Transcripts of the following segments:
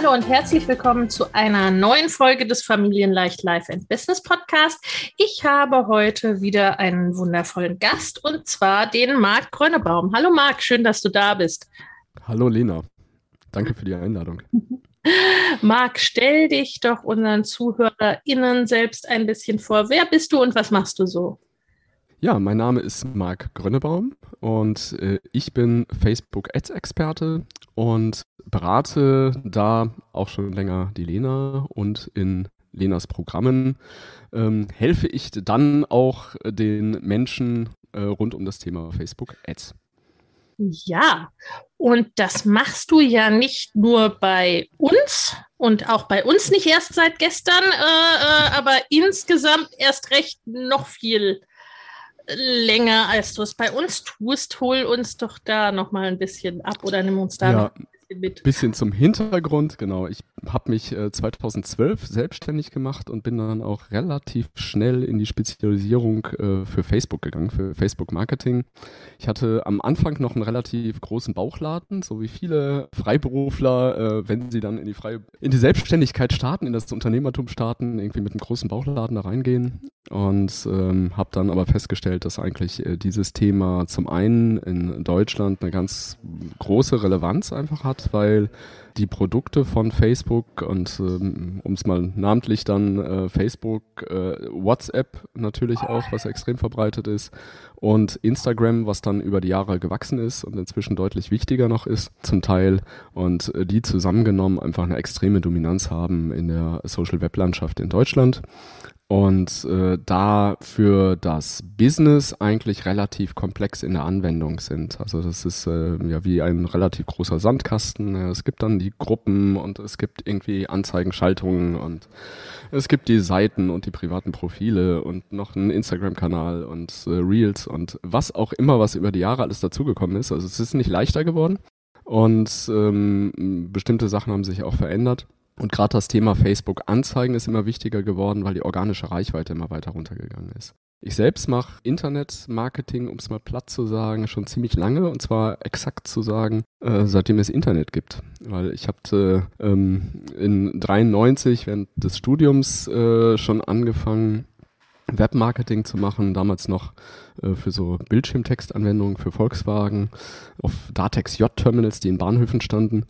Hallo und herzlich willkommen zu einer neuen Folge des Familienleicht Life and Business Podcast. Ich habe heute wieder einen wundervollen Gast und zwar den Marc Grönebaum. Hallo Marc, schön, dass du da bist. Hallo Lena, danke für die Einladung. Marc, stell dich doch unseren ZuhörerInnen selbst ein bisschen vor. Wer bist du und was machst du so? Ja, mein Name ist Marc Grönebaum und äh, ich bin Facebook Ads Experte und berate da auch schon länger die Lena und in Lenas Programmen ähm, helfe ich dann auch den Menschen äh, rund um das Thema Facebook Ads. Ja, und das machst du ja nicht nur bei uns und auch bei uns nicht erst seit gestern, äh, äh, aber insgesamt erst recht noch viel länger, als du es bei uns tust. Hol uns doch da noch mal ein bisschen ab oder nimm uns da ja, bisschen mit. Bisschen zum Hintergrund, genau. Ich habe mich äh, 2012 selbstständig gemacht und bin dann auch relativ schnell in die Spezialisierung äh, für Facebook gegangen, für Facebook Marketing. Ich hatte am Anfang noch einen relativ großen Bauchladen, so wie viele Freiberufler, äh, wenn sie dann in die, freie, in die Selbstständigkeit starten, in das Unternehmertum starten, irgendwie mit einem großen Bauchladen da reingehen. Und ähm, habe dann aber festgestellt, dass eigentlich äh, dieses Thema zum einen in Deutschland eine ganz große Relevanz einfach hat, weil die Produkte von Facebook und ähm, um es mal namentlich dann äh, Facebook, äh, WhatsApp natürlich auch, was extrem verbreitet ist und Instagram, was dann über die Jahre gewachsen ist und inzwischen deutlich wichtiger noch ist zum Teil und äh, die zusammengenommen einfach eine extreme Dominanz haben in der Social Web Landschaft in Deutschland und äh, da für das Business eigentlich relativ komplex in der Anwendung sind. Also das ist äh, ja wie ein relativ großer Sandkasten. Es gibt dann die Gruppen und es gibt irgendwie Anzeigenschaltungen und es gibt die Seiten und die privaten Profile und noch einen Instagram-Kanal und äh, Reels und was auch immer, was über die Jahre alles dazugekommen ist. Also es ist nicht leichter geworden und ähm, bestimmte Sachen haben sich auch verändert. Und gerade das Thema Facebook-Anzeigen ist immer wichtiger geworden, weil die organische Reichweite immer weiter runtergegangen ist. Ich selbst mache Internet-Marketing, um es mal platt zu sagen, schon ziemlich lange und zwar exakt zu sagen, äh, seitdem es Internet gibt. Weil ich habe äh, ähm, in 93 während des Studiums äh, schon angefangen, Webmarketing zu machen, damals noch äh, für so Bildschirmtextanwendungen für Volkswagen auf Datex J-Terminals, die in Bahnhöfen standen.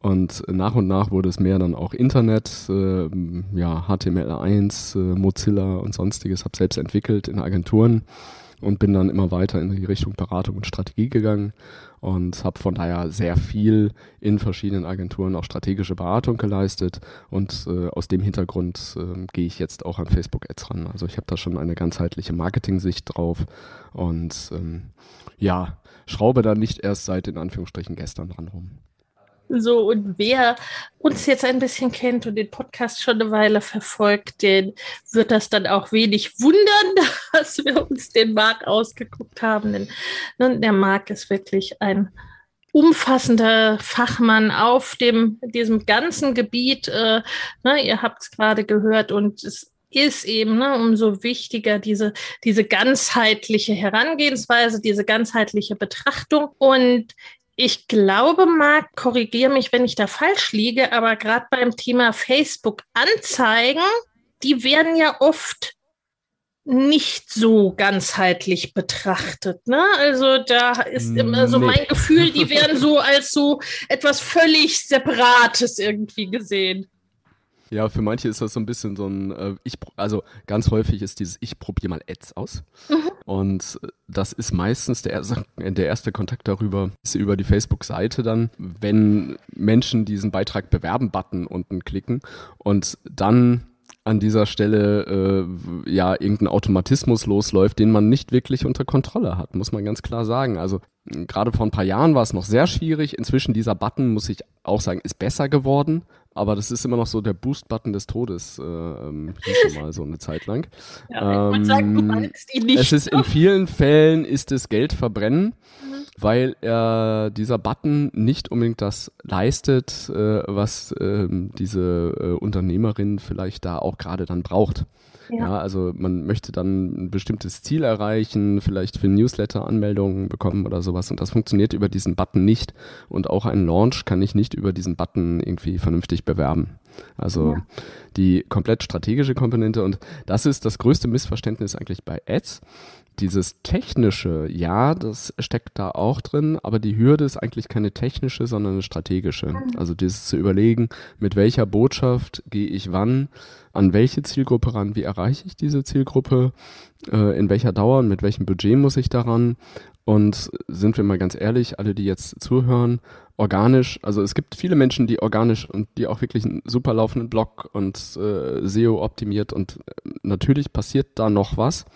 Und nach und nach wurde es mehr dann auch Internet, äh, ja, HTML1, äh, Mozilla und sonstiges, habe selbst entwickelt in Agenturen und bin dann immer weiter in die Richtung Beratung und Strategie gegangen und habe von daher sehr viel in verschiedenen Agenturen auch strategische Beratung geleistet und äh, aus dem Hintergrund äh, gehe ich jetzt auch an Facebook Ads ran. Also ich habe da schon eine ganzheitliche Marketing-Sicht drauf und ähm, ja, schraube da nicht erst seit in Anführungsstrichen gestern dran rum. So, und wer uns jetzt ein bisschen kennt und den Podcast schon eine Weile verfolgt, den wird das dann auch wenig wundern, dass wir uns den Marc ausgeguckt haben. Denn ne, der Marc ist wirklich ein umfassender Fachmann auf dem, diesem ganzen Gebiet. Äh, ne, ihr habt es gerade gehört und es ist eben ne, umso wichtiger diese, diese ganzheitliche Herangehensweise, diese ganzheitliche Betrachtung. Und ich glaube, Marc, korrigiere mich, wenn ich da falsch liege, aber gerade beim Thema Facebook-Anzeigen, die werden ja oft nicht so ganzheitlich betrachtet. Ne? Also da ist immer so mein Gefühl, die werden so als so etwas völlig Separates irgendwie gesehen. Ja, für manche ist das so ein bisschen so ein, äh, ich, also ganz häufig ist dieses, ich probiere mal Ads aus. Mhm. Und das ist meistens der erste, der erste Kontakt darüber, ist über die Facebook-Seite dann, wenn Menschen diesen Beitrag bewerben-Button unten klicken und dann an dieser Stelle äh, ja irgendein Automatismus losläuft, den man nicht wirklich unter Kontrolle hat, muss man ganz klar sagen. Also gerade vor ein paar Jahren war es noch sehr schwierig. Inzwischen dieser Button, muss ich auch sagen, ist besser geworden. Aber das ist immer noch so der Boost-Button des Todes, äh, ähm, hieß mal so eine Zeit lang. Ja, ich ähm, sagen, du meinst ihn nicht. Es ist in vielen Fällen ist es Geld verbrennen, mhm. weil er dieser Button nicht unbedingt das leistet, äh, was äh, diese äh, Unternehmerin vielleicht da auch gerade dann braucht. Ja. ja. also man möchte dann ein bestimmtes Ziel erreichen, vielleicht für Newsletter Anmeldungen bekommen oder sowas und das funktioniert über diesen Button nicht und auch ein Launch kann ich nicht über diesen Button irgendwie vernünftig bewerben. Also ja. die komplett strategische Komponente und das ist das größte Missverständnis eigentlich bei Ads, dieses technische, ja, das steckt da auch drin, aber die Hürde ist eigentlich keine technische, sondern eine strategische. Also dieses zu überlegen, mit welcher Botschaft gehe ich wann, an welche Zielgruppe ran, wie erreiche ich diese Zielgruppe, äh, in welcher Dauer und mit welchem Budget muss ich daran. Und sind wir mal ganz ehrlich, alle, die jetzt zuhören, organisch, also es gibt viele Menschen, die organisch und die auch wirklich einen super laufenden Blog und äh, SEO optimiert und äh, natürlich passiert da noch was.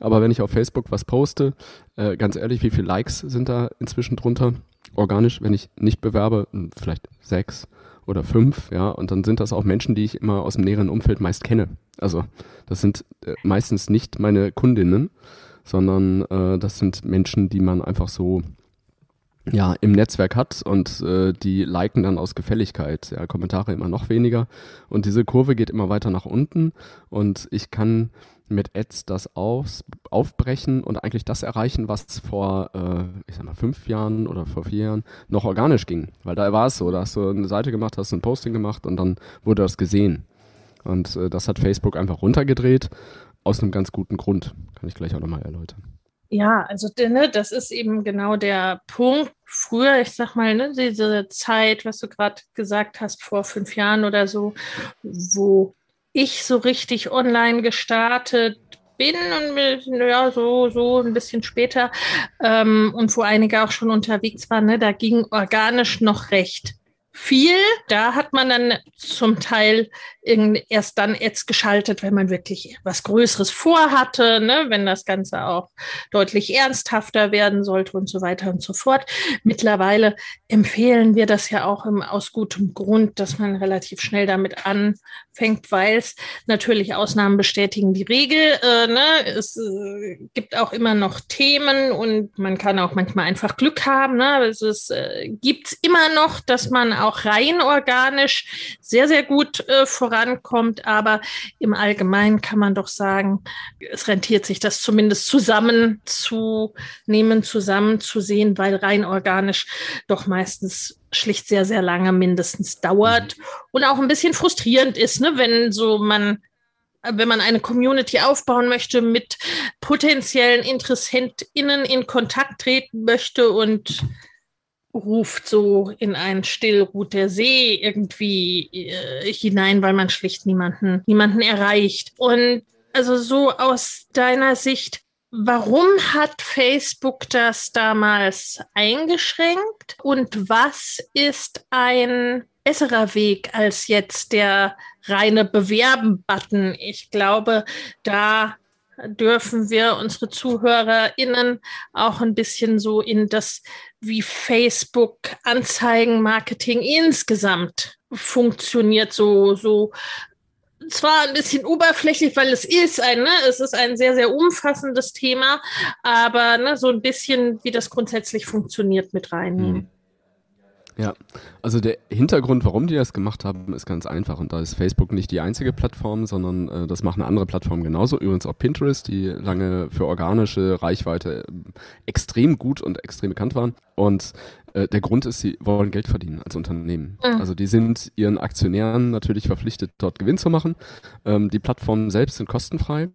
Aber wenn ich auf Facebook was poste, äh, ganz ehrlich, wie viele Likes sind da inzwischen drunter? Organisch, wenn ich nicht bewerbe, hm, vielleicht sechs oder fünf, ja, und dann sind das auch Menschen, die ich immer aus dem näheren Umfeld meist kenne. Also das sind äh, meistens nicht meine Kundinnen, sondern äh, das sind Menschen, die man einfach so ja, im Netzwerk hat und äh, die liken dann aus Gefälligkeit. Ja, Kommentare immer noch weniger. Und diese Kurve geht immer weiter nach unten und ich kann mit Ads das aus, aufbrechen und eigentlich das erreichen, was vor, äh, ich sag mal, fünf Jahren oder vor vier Jahren noch organisch ging. Weil da war es so, da hast du eine Seite gemacht, hast ein Posting gemacht und dann wurde das gesehen. Und äh, das hat Facebook einfach runtergedreht aus einem ganz guten Grund. Kann ich gleich auch nochmal erläutern. Ja, also ne, das ist eben genau der Punkt. Früher, ich sag mal, ne, diese Zeit, was du gerade gesagt hast, vor fünf Jahren oder so, wo ich so richtig online gestartet bin und ja, so, so ein bisschen später ähm, und wo einige auch schon unterwegs waren, ne, da ging organisch noch recht viel. Da hat man dann zum Teil erst dann Ads geschaltet, wenn man wirklich was Größeres vorhatte, ne? wenn das Ganze auch deutlich ernsthafter werden sollte und so weiter und so fort. Mittlerweile empfehlen wir das ja auch im, aus gutem Grund, dass man relativ schnell damit anfängt, weil es natürlich Ausnahmen bestätigen die Regel. Äh, ne? Es äh, gibt auch immer noch Themen und man kann auch manchmal einfach Glück haben. Ne? Es äh, gibt immer noch, dass man auch rein organisch sehr, sehr gut äh, voran vorankommt. Aber im Allgemeinen kann man doch sagen, es rentiert sich das zumindest zusammenzunehmen, zusammenzusehen, weil rein organisch doch meistens schlicht sehr, sehr lange mindestens dauert und auch ein bisschen frustrierend ist, ne, wenn so man wenn man eine Community aufbauen möchte, mit potenziellen InteressentInnen in Kontakt treten möchte und ruft so in ein Stillruht der See irgendwie äh, hinein, weil man schlicht niemanden, niemanden erreicht. Und also so aus deiner Sicht, warum hat Facebook das damals eingeschränkt und was ist ein besserer Weg als jetzt der reine Bewerben-Button? Ich glaube, da dürfen wir unsere ZuhörerInnen auch ein bisschen so in das, wie Facebook Anzeigenmarketing insgesamt funktioniert, so, so zwar ein bisschen oberflächlich, weil es ist ein, ne, es ist ein sehr, sehr umfassendes Thema, aber ne, so ein bisschen, wie das grundsätzlich funktioniert, mit reinnehmen. Ja, also der Hintergrund, warum die das gemacht haben, ist ganz einfach. Und da ist Facebook nicht die einzige Plattform, sondern äh, das machen andere Plattformen genauso. Übrigens auch Pinterest, die lange für organische Reichweite äh, extrem gut und extrem bekannt waren. Und äh, der Grund ist, sie wollen Geld verdienen als Unternehmen. Mhm. Also die sind ihren Aktionären natürlich verpflichtet, dort Gewinn zu machen. Ähm, die Plattformen selbst sind kostenfrei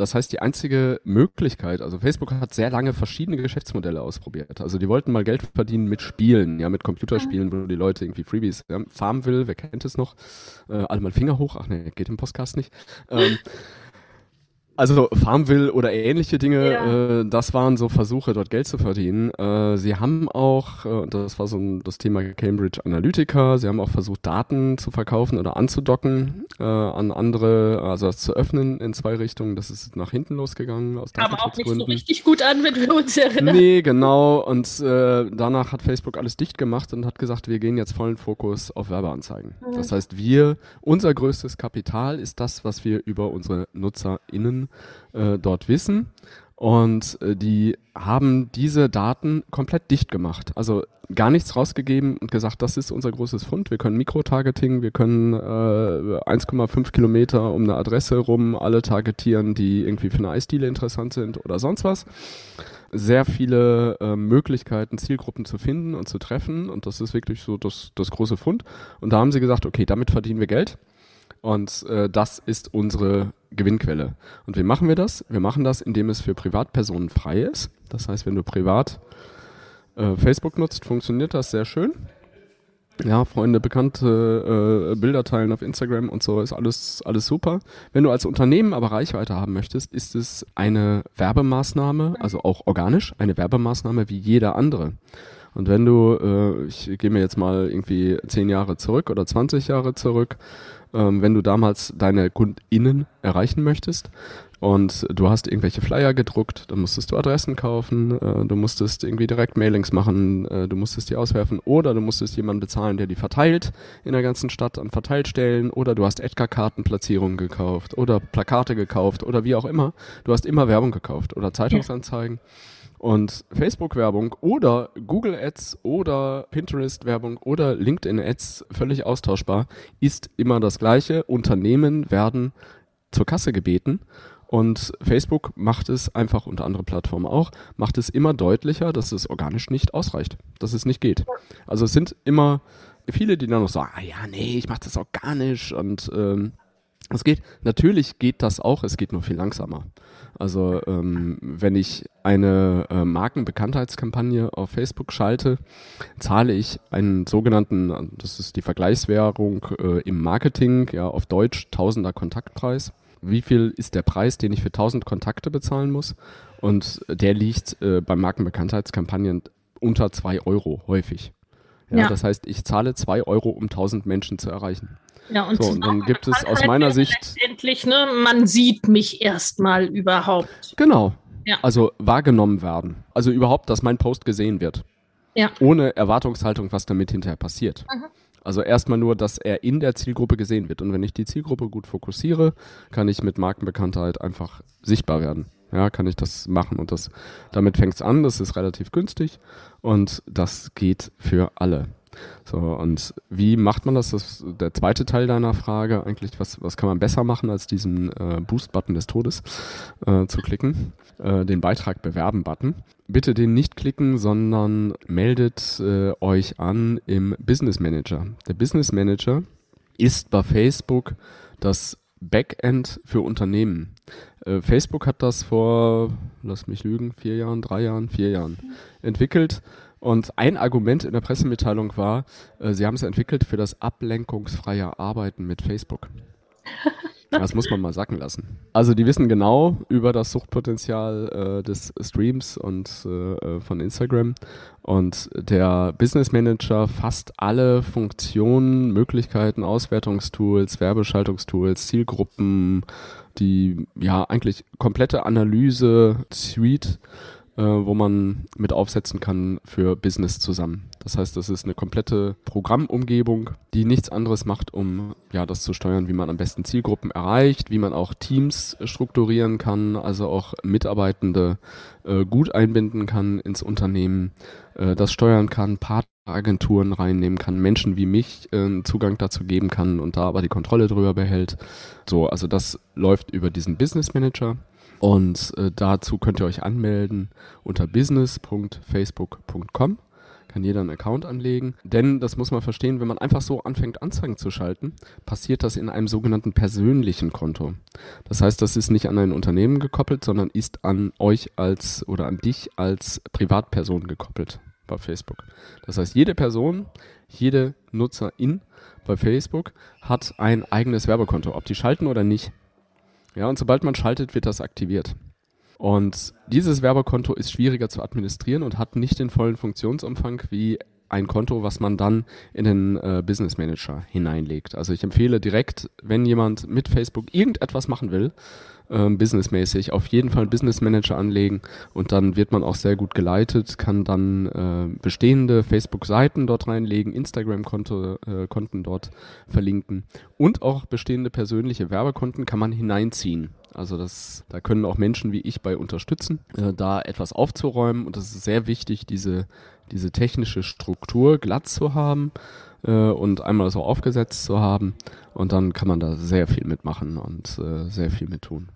das heißt, die einzige Möglichkeit, also Facebook hat sehr lange verschiedene Geschäftsmodelle ausprobiert. Also die wollten mal Geld verdienen mit Spielen, ja, mit Computerspielen, wo die Leute irgendwie Freebies, ja, Farmville, wer kennt es noch? Äh, alle mal Finger hoch, ach nee, geht im Podcast nicht. Ähm, also Farmville oder ähnliche Dinge, ja. äh, das waren so Versuche, dort Geld zu verdienen. Äh, sie haben auch, äh, das war so ein, das Thema Cambridge Analytica, sie haben auch versucht, Daten zu verkaufen oder anzudocken äh, an andere, also das zu öffnen in zwei Richtungen. Das ist nach hinten losgegangen. Aus Kam auch nicht so richtig gut an, wenn wir uns erinnern. Nee, genau. Und äh, danach hat Facebook alles dicht gemacht und hat gesagt, wir gehen jetzt vollen Fokus auf Werbeanzeigen. Mhm. Das heißt, wir, unser größtes Kapital ist das, was wir über unsere NutzerInnen äh, dort wissen. Und äh, die haben diese Daten komplett dicht gemacht. Also gar nichts rausgegeben und gesagt, das ist unser großes Fund. Wir können Mikrotargeting, wir können äh, 1,5 Kilometer um eine Adresse rum alle targetieren, die irgendwie für eine Eisdiele interessant sind oder sonst was. Sehr viele äh, Möglichkeiten, Zielgruppen zu finden und zu treffen. Und das ist wirklich so das, das große Fund. Und da haben sie gesagt, okay, damit verdienen wir Geld. Und äh, das ist unsere Gewinnquelle. Und wie machen wir das? Wir machen das, indem es für Privatpersonen frei ist. Das heißt, wenn du privat äh, Facebook nutzt, funktioniert das sehr schön. Ja, Freunde, Bekannte, äh, Bilder teilen auf Instagram und so ist alles, alles super. Wenn du als Unternehmen aber Reichweite haben möchtest, ist es eine Werbemaßnahme, also auch organisch, eine Werbemaßnahme wie jeder andere. Und wenn du, äh, ich gehe mir jetzt mal irgendwie zehn Jahre zurück oder 20 Jahre zurück, ähm, wenn du damals deine KundInnen erreichen möchtest. Und du hast irgendwelche Flyer gedruckt, dann musstest du Adressen kaufen, äh, du musstest irgendwie direkt Mailings machen, äh, du musstest die auswerfen oder du musstest jemanden bezahlen, der die verteilt in der ganzen Stadt an Verteilstellen oder du hast Edgar-Kartenplatzierungen gekauft oder Plakate gekauft oder wie auch immer. Du hast immer Werbung gekauft oder Zeitungsanzeigen. Ja. Und Facebook-Werbung oder Google Ads oder Pinterest-Werbung oder LinkedIn Ads, völlig austauschbar, ist immer das gleiche. Unternehmen werden zur Kasse gebeten. Und Facebook macht es einfach, unter andere Plattformen auch, macht es immer deutlicher, dass es organisch nicht ausreicht, dass es nicht geht. Also es sind immer viele, die dann noch sagen, ah ja, nee, ich mache das organisch und ähm, es geht, natürlich geht das auch, es geht nur viel langsamer. Also ähm, wenn ich eine äh, Markenbekanntheitskampagne auf Facebook schalte, zahle ich einen sogenannten, das ist die Vergleichswährung äh, im Marketing, ja auf Deutsch Tausender Kontaktpreis. Wie viel ist der Preis, den ich für 1000 Kontakte bezahlen muss? Und der liegt äh, bei Markenbekanntheitskampagnen unter 2 Euro häufig. Ja, ja. Das heißt, ich zahle 2 Euro, um 1000 Menschen zu erreichen. Ja, und, so, und dann gibt es aus meiner Sicht. Letztendlich, ne, man sieht mich erstmal überhaupt. Genau. Ja. Also wahrgenommen werden. Also überhaupt, dass mein Post gesehen wird. Ja. Ohne Erwartungshaltung, was damit hinterher passiert. Mhm. Also erstmal nur, dass er in der Zielgruppe gesehen wird. Und wenn ich die Zielgruppe gut fokussiere, kann ich mit Markenbekanntheit einfach sichtbar werden. Ja, kann ich das machen. Und das, damit fängt es an, das ist relativ günstig und das geht für alle. So, und wie macht man das? Das ist der zweite Teil deiner Frage. Eigentlich, was, was kann man besser machen, als diesen äh, Boost-Button des Todes äh, zu klicken? Äh, den Beitrag bewerben-Button. Bitte den nicht klicken, sondern meldet äh, euch an im Business Manager. Der Business Manager ist bei Facebook das Backend für Unternehmen. Äh, Facebook hat das vor, lass mich lügen, vier Jahren, drei Jahren, vier Jahren entwickelt und ein Argument in der Pressemitteilung war, äh, sie haben es entwickelt für das ablenkungsfreie Arbeiten mit Facebook. Das muss man mal sacken lassen. Also die wissen genau über das Suchtpotenzial äh, des Streams und äh, von Instagram. Und der Business Manager fasst alle Funktionen, Möglichkeiten, Auswertungstools, Werbeschaltungstools, Zielgruppen, die ja eigentlich komplette Analyse-Suite äh, wo man mit aufsetzen kann für Business zusammen. Das heißt, das ist eine komplette Programmumgebung, die nichts anderes macht, um ja das zu steuern, wie man am besten Zielgruppen erreicht, wie man auch Teams strukturieren kann, also auch Mitarbeitende äh, gut einbinden kann ins Unternehmen, äh, das steuern kann, Partneragenturen reinnehmen kann, Menschen wie mich äh, Zugang dazu geben kann und da aber die Kontrolle drüber behält. So, also das läuft über diesen Business Manager. Und äh, dazu könnt ihr euch anmelden unter business.facebook.com. kann jeder einen Account anlegen. Denn, das muss man verstehen, wenn man einfach so anfängt, Anzeigen zu schalten, passiert das in einem sogenannten persönlichen Konto. Das heißt, das ist nicht an ein Unternehmen gekoppelt, sondern ist an euch als oder an dich als Privatperson gekoppelt bei Facebook. Das heißt, jede Person, jede Nutzerin bei Facebook hat ein eigenes Werbekonto, ob die schalten oder nicht. Ja, und sobald man schaltet, wird das aktiviert. Und dieses Werbekonto ist schwieriger zu administrieren und hat nicht den vollen Funktionsumfang wie ein Konto, was man dann in den äh, Business Manager hineinlegt. Also ich empfehle direkt, wenn jemand mit Facebook irgendetwas machen will, ähm, businessmäßig, auf jeden Fall einen Business Manager anlegen und dann wird man auch sehr gut geleitet, kann dann äh, bestehende Facebook-Seiten dort reinlegen, Instagram-Konten äh, dort verlinken und auch bestehende persönliche Werbekonten kann man hineinziehen. Also das, da können auch Menschen wie ich bei unterstützen, äh, da etwas aufzuräumen. Und das ist sehr wichtig, diese, diese technische Struktur glatt zu haben äh, und einmal so aufgesetzt zu haben. Und dann kann man da sehr viel mitmachen und äh, sehr viel mit tun.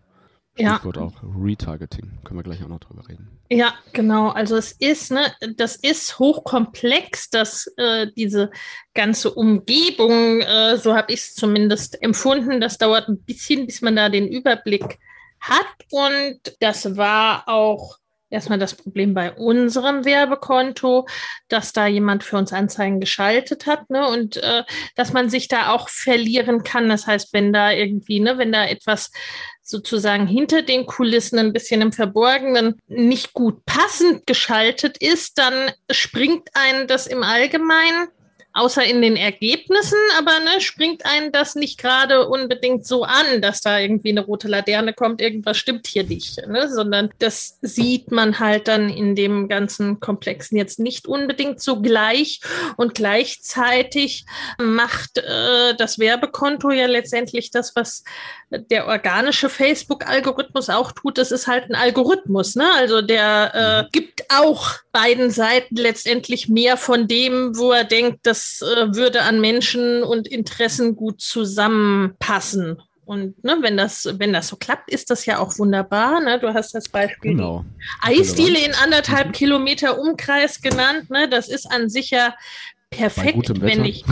Stichwort ja. auch Retargeting. Können wir gleich auch noch drüber reden. Ja, genau. Also es ist, ne, das ist hochkomplex, dass äh, diese ganze Umgebung, äh, so habe ich es zumindest empfunden. Das dauert ein bisschen, bis man da den Überblick hat. Und das war auch erstmal das Problem bei unserem Werbekonto, dass da jemand für uns Anzeigen geschaltet hat, ne? Und äh, dass man sich da auch verlieren kann. Das heißt, wenn da irgendwie, ne, wenn da etwas sozusagen hinter den Kulissen ein bisschen im Verborgenen nicht gut passend geschaltet ist, dann springt einen das im Allgemeinen außer in den Ergebnissen, aber ne, springt einen das nicht gerade unbedingt so an, dass da irgendwie eine rote Laterne kommt, irgendwas stimmt hier nicht, ne, sondern das sieht man halt dann in dem ganzen Komplexen jetzt nicht unbedingt so gleich. Und gleichzeitig macht äh, das Werbekonto ja letztendlich das, was der organische Facebook-Algorithmus auch tut, das ist halt ein Algorithmus, ne? Also der äh, mhm. gibt auch beiden Seiten letztendlich mehr von dem, wo er denkt, das äh, würde an Menschen und Interessen gut zusammenpassen. Und ne, wenn das, wenn das so klappt, ist das ja auch wunderbar. Ne? Du hast das Beispiel genau. Eisdiele in anderthalb mhm. Kilometer Umkreis genannt. Ne? Das ist an sich ja perfekt, wenn ich,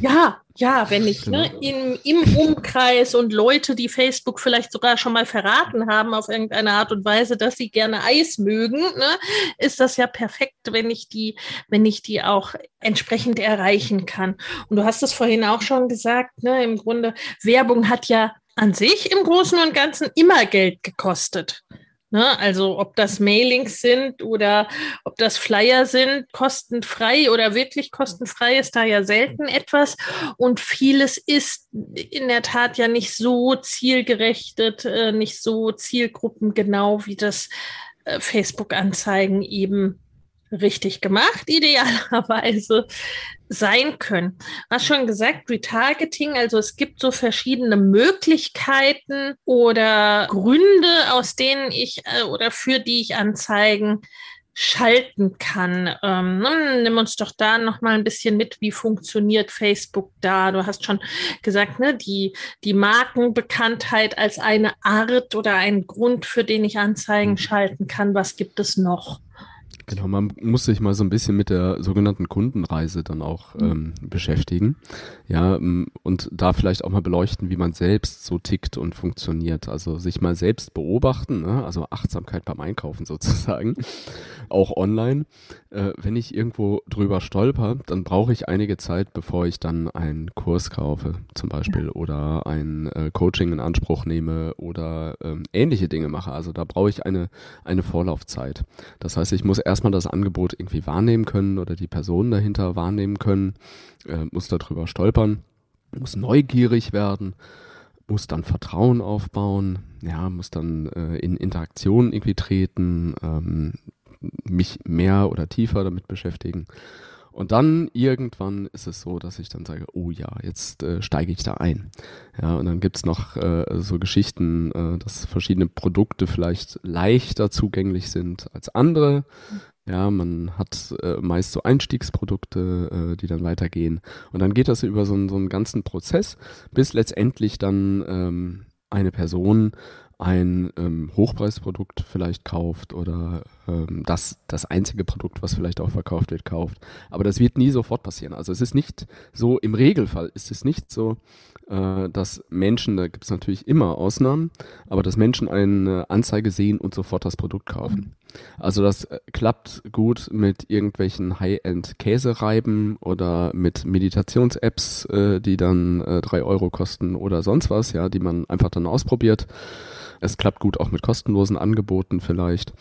ja, ja, wenn ich ne, genau. im, im Umkreis und Leute, die Facebook vielleicht sogar schon mal verraten haben auf irgendeine Art und Weise, dass sie gerne Eis mögen, ne, ist das ja perfekt, wenn ich die, wenn ich die auch entsprechend erreichen kann. Und du hast es vorhin auch schon gesagt, ne, im Grunde, Werbung hat ja an sich im Großen und Ganzen immer Geld gekostet. Ne? Also ob das Mailings sind oder ob das Flyer sind, kostenfrei oder wirklich kostenfrei ist da ja selten etwas. Und vieles ist in der Tat ja nicht so zielgerechtet, äh, nicht so zielgruppengenau, wie das äh, Facebook-Anzeigen eben richtig gemacht, idealerweise sein können. Du hast schon gesagt, Retargeting, also es gibt so verschiedene Möglichkeiten oder Gründe, aus denen ich äh, oder für die ich Anzeigen schalten kann. Ähm, nimm uns doch da noch mal ein bisschen mit, wie funktioniert Facebook da? Du hast schon gesagt, ne, die, die Markenbekanntheit als eine Art oder ein Grund, für den ich Anzeigen schalten kann. Was gibt es noch? Genau, man muss sich mal so ein bisschen mit der sogenannten Kundenreise dann auch mhm. ähm, beschäftigen. Ja, und da vielleicht auch mal beleuchten, wie man selbst so tickt und funktioniert. Also sich mal selbst beobachten, ne? also Achtsamkeit beim Einkaufen sozusagen, auch online. Äh, wenn ich irgendwo drüber stolper, dann brauche ich einige Zeit, bevor ich dann einen Kurs kaufe, zum Beispiel, ja. oder ein äh, Coaching in Anspruch nehme oder ähm, ähnliche Dinge mache. Also da brauche ich eine, eine Vorlaufzeit. Das heißt, ich muss erst erstmal das Angebot irgendwie wahrnehmen können oder die Person dahinter wahrnehmen können, äh, muss darüber stolpern, muss neugierig werden, muss dann Vertrauen aufbauen, ja, muss dann äh, in Interaktion irgendwie treten, ähm, mich mehr oder tiefer damit beschäftigen. Und dann irgendwann ist es so, dass ich dann sage, oh ja, jetzt äh, steige ich da ein. Ja, und dann gibt's noch äh, so Geschichten, äh, dass verschiedene Produkte vielleicht leichter zugänglich sind als andere. Ja, man hat äh, meist so Einstiegsprodukte, äh, die dann weitergehen. Und dann geht das über so, so einen ganzen Prozess, bis letztendlich dann ähm, eine Person ein ähm, Hochpreisprodukt vielleicht kauft oder ähm, das, das einzige Produkt, was vielleicht auch verkauft wird, kauft. Aber das wird nie sofort passieren. Also es ist nicht so, im Regelfall ist es nicht so, äh, dass Menschen, da gibt es natürlich immer Ausnahmen, aber dass Menschen eine Anzeige sehen und sofort das Produkt kaufen. Also das äh, klappt gut mit irgendwelchen High-End-Käsereiben oder mit Meditations-Apps, äh, die dann äh, drei Euro kosten oder sonst was, ja, die man einfach dann ausprobiert. Es klappt gut auch mit kostenlosen Angeboten vielleicht.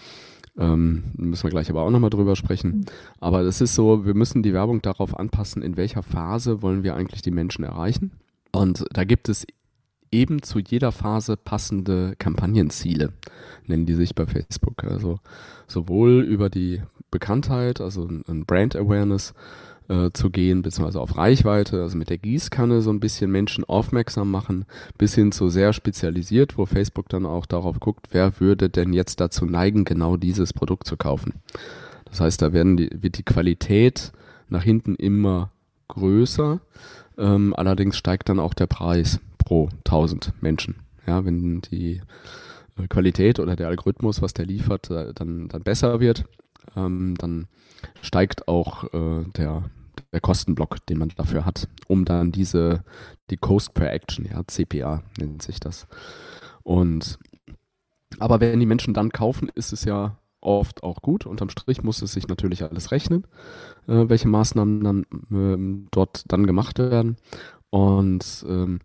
Ähm, müssen wir gleich aber auch nochmal drüber sprechen. Mhm. Aber es ist so, wir müssen die Werbung darauf anpassen, in welcher Phase wollen wir eigentlich die Menschen erreichen. Und da gibt es eben zu jeder Phase passende Kampagnenziele, nennen die sich bei Facebook. Also sowohl über die Bekanntheit, also ein Brand Awareness äh, zu gehen, beziehungsweise auf Reichweite, also mit der Gießkanne so ein bisschen Menschen aufmerksam machen, bis hin zu sehr spezialisiert, wo Facebook dann auch darauf guckt, wer würde denn jetzt dazu neigen, genau dieses Produkt zu kaufen. Das heißt, da werden die, wird die Qualität nach hinten immer größer ähm, allerdings steigt dann auch der Preis pro 1000 Menschen. Ja, wenn die äh, Qualität oder der Algorithmus, was der liefert, äh, dann, dann besser wird, ähm, dann steigt auch äh, der, der Kostenblock, den man dafür hat, um dann diese, die Cost per Action, ja, CPA nennt sich das. Und aber wenn die Menschen dann kaufen, ist es ja oft auch gut. Unterm Strich muss es sich natürlich alles rechnen, äh, welche Maßnahmen dann ähm, dort dann gemacht werden. Und ähm,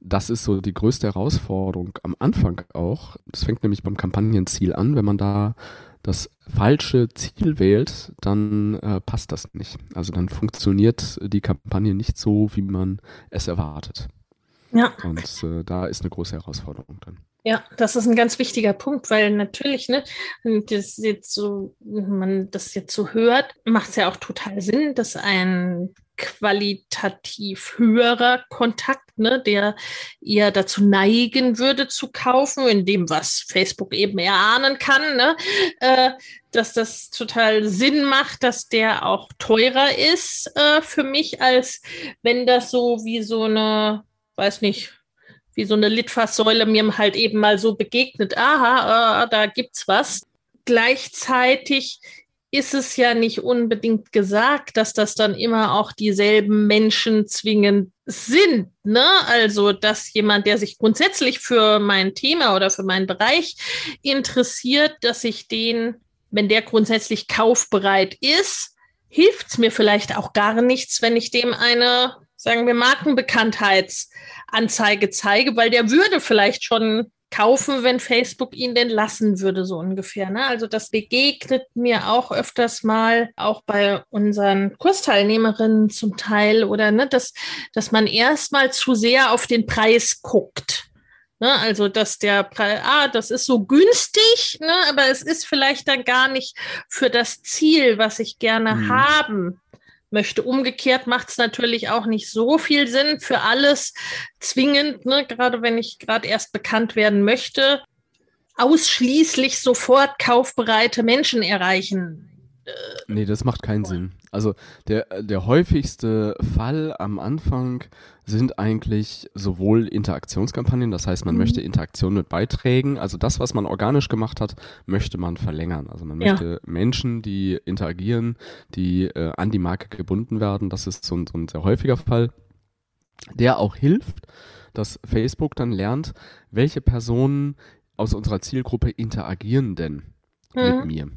das ist so die größte Herausforderung am Anfang auch. Das fängt nämlich beim Kampagnenziel an. Wenn man da das falsche Ziel wählt, dann äh, passt das nicht. Also dann funktioniert die Kampagne nicht so, wie man es erwartet. Ja. Und äh, da ist eine große Herausforderung dann. Ja, das ist ein ganz wichtiger Punkt, weil natürlich, ne, das jetzt so, wenn man das jetzt so hört, macht es ja auch total Sinn, dass ein qualitativ höherer Kontakt, ne, der eher dazu neigen würde zu kaufen, in dem, was Facebook eben erahnen kann, ne, äh, dass das total Sinn macht, dass der auch teurer ist äh, für mich, als wenn das so wie so eine, weiß nicht, wie so eine Litfaßsäule mir halt eben mal so begegnet, aha, äh, da gibt's was. Gleichzeitig ist es ja nicht unbedingt gesagt, dass das dann immer auch dieselben Menschen zwingend sind. Ne? Also, dass jemand, der sich grundsätzlich für mein Thema oder für meinen Bereich interessiert, dass ich den, wenn der grundsätzlich kaufbereit ist, hilft es mir vielleicht auch gar nichts, wenn ich dem eine sagen wir, Markenbekanntheitsanzeige zeige, weil der würde vielleicht schon kaufen, wenn Facebook ihn denn lassen würde, so ungefähr. Ne? Also das begegnet mir auch öfters mal, auch bei unseren Kursteilnehmerinnen zum Teil, oder ne, dass, dass man erstmal zu sehr auf den Preis guckt. Ne, also, dass der Preis, ah, das ist so günstig, ne, aber es ist vielleicht dann gar nicht für das Ziel, was ich gerne mhm. haben möchte. Umgekehrt macht es natürlich auch nicht so viel Sinn für alles zwingend, ne? gerade wenn ich gerade erst bekannt werden möchte, ausschließlich sofort kaufbereite Menschen erreichen. Nee, das macht keinen Sinn. Also der, der häufigste Fall am Anfang sind eigentlich sowohl Interaktionskampagnen, das heißt, man mhm. möchte Interaktion mit Beiträgen, also das, was man organisch gemacht hat, möchte man verlängern. Also man möchte ja. Menschen, die interagieren, die äh, an die Marke gebunden werden, das ist so ein, so ein sehr häufiger Fall, der auch hilft, dass Facebook dann lernt, welche Personen aus unserer Zielgruppe interagieren denn mhm. mit mir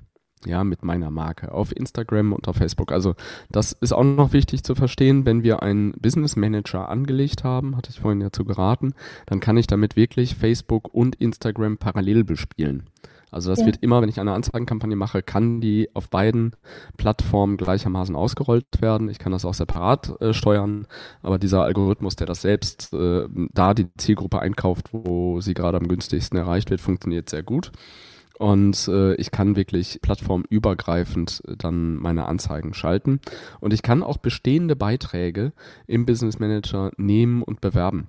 ja, mit meiner Marke auf Instagram und auf Facebook. Also das ist auch noch wichtig zu verstehen, wenn wir einen Business Manager angelegt haben, hatte ich vorhin ja zu geraten, dann kann ich damit wirklich Facebook und Instagram parallel bespielen. Also das ja. wird immer, wenn ich eine Anzeigenkampagne mache, kann die auf beiden Plattformen gleichermaßen ausgerollt werden. Ich kann das auch separat äh, steuern, aber dieser Algorithmus, der das selbst äh, da die Zielgruppe einkauft, wo sie gerade am günstigsten erreicht wird, funktioniert sehr gut. Und äh, ich kann wirklich plattformübergreifend äh, dann meine Anzeigen schalten. Und ich kann auch bestehende Beiträge im Business Manager nehmen und bewerben.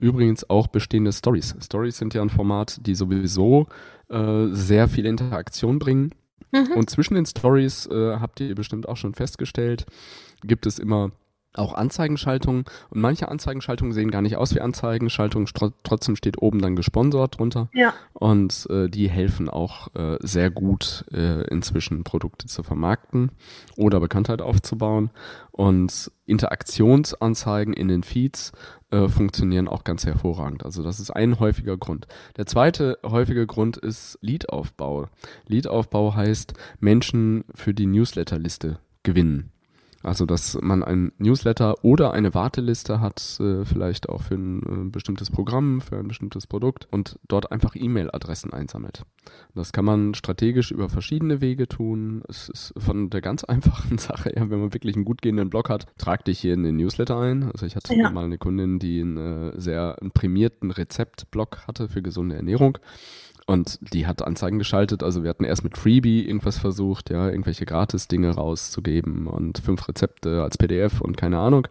Übrigens auch bestehende Stories. Stories sind ja ein Format, die sowieso äh, sehr viel Interaktion bringen. Mhm. Und zwischen den Stories äh, habt ihr bestimmt auch schon festgestellt, gibt es immer auch Anzeigenschaltungen und manche Anzeigenschaltungen sehen gar nicht aus wie Anzeigenschaltungen, trotzdem steht oben dann gesponsert drunter. Ja. Und äh, die helfen auch äh, sehr gut äh, inzwischen Produkte zu vermarkten oder Bekanntheit aufzubauen. Und Interaktionsanzeigen in den Feeds äh, funktionieren auch ganz hervorragend. Also das ist ein häufiger Grund. Der zweite häufige Grund ist Leadaufbau. Leadaufbau heißt Menschen für die Newsletterliste gewinnen. Also, dass man ein Newsletter oder eine Warteliste hat, äh, vielleicht auch für ein äh, bestimmtes Programm, für ein bestimmtes Produkt und dort einfach E-Mail-Adressen einsammelt. Das kann man strategisch über verschiedene Wege tun. Es ist von der ganz einfachen Sache her, wenn man wirklich einen gut gehenden Blog hat, trag dich hier in den Newsletter ein. Also ich hatte ja. mal eine Kundin, die einen äh, sehr einen prämierten Rezeptblog hatte für gesunde Ernährung. Und die hat Anzeigen geschaltet. Also wir hatten erst mit Freebie irgendwas versucht, ja, irgendwelche Gratis-Dinge rauszugeben und fünf Rezepte als PDF und keine Ahnung.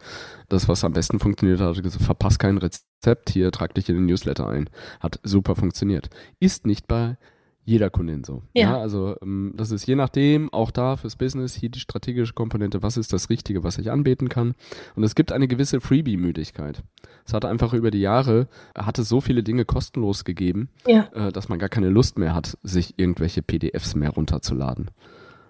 Das, was am besten funktioniert hat, gesagt, verpasst kein Rezept, hier trag dich in den Newsletter ein. Hat super funktioniert. Ist nicht bei jeder Kundin so. Ja. ja. also ähm, das ist je nachdem, auch da fürs Business, hier die strategische Komponente, was ist das Richtige, was ich anbieten kann. Und es gibt eine gewisse Freebie-Müdigkeit. Es hat einfach über die Jahre, hat es so viele Dinge kostenlos gegeben, ja. äh, dass man gar keine Lust mehr hat, sich irgendwelche PDFs mehr runterzuladen.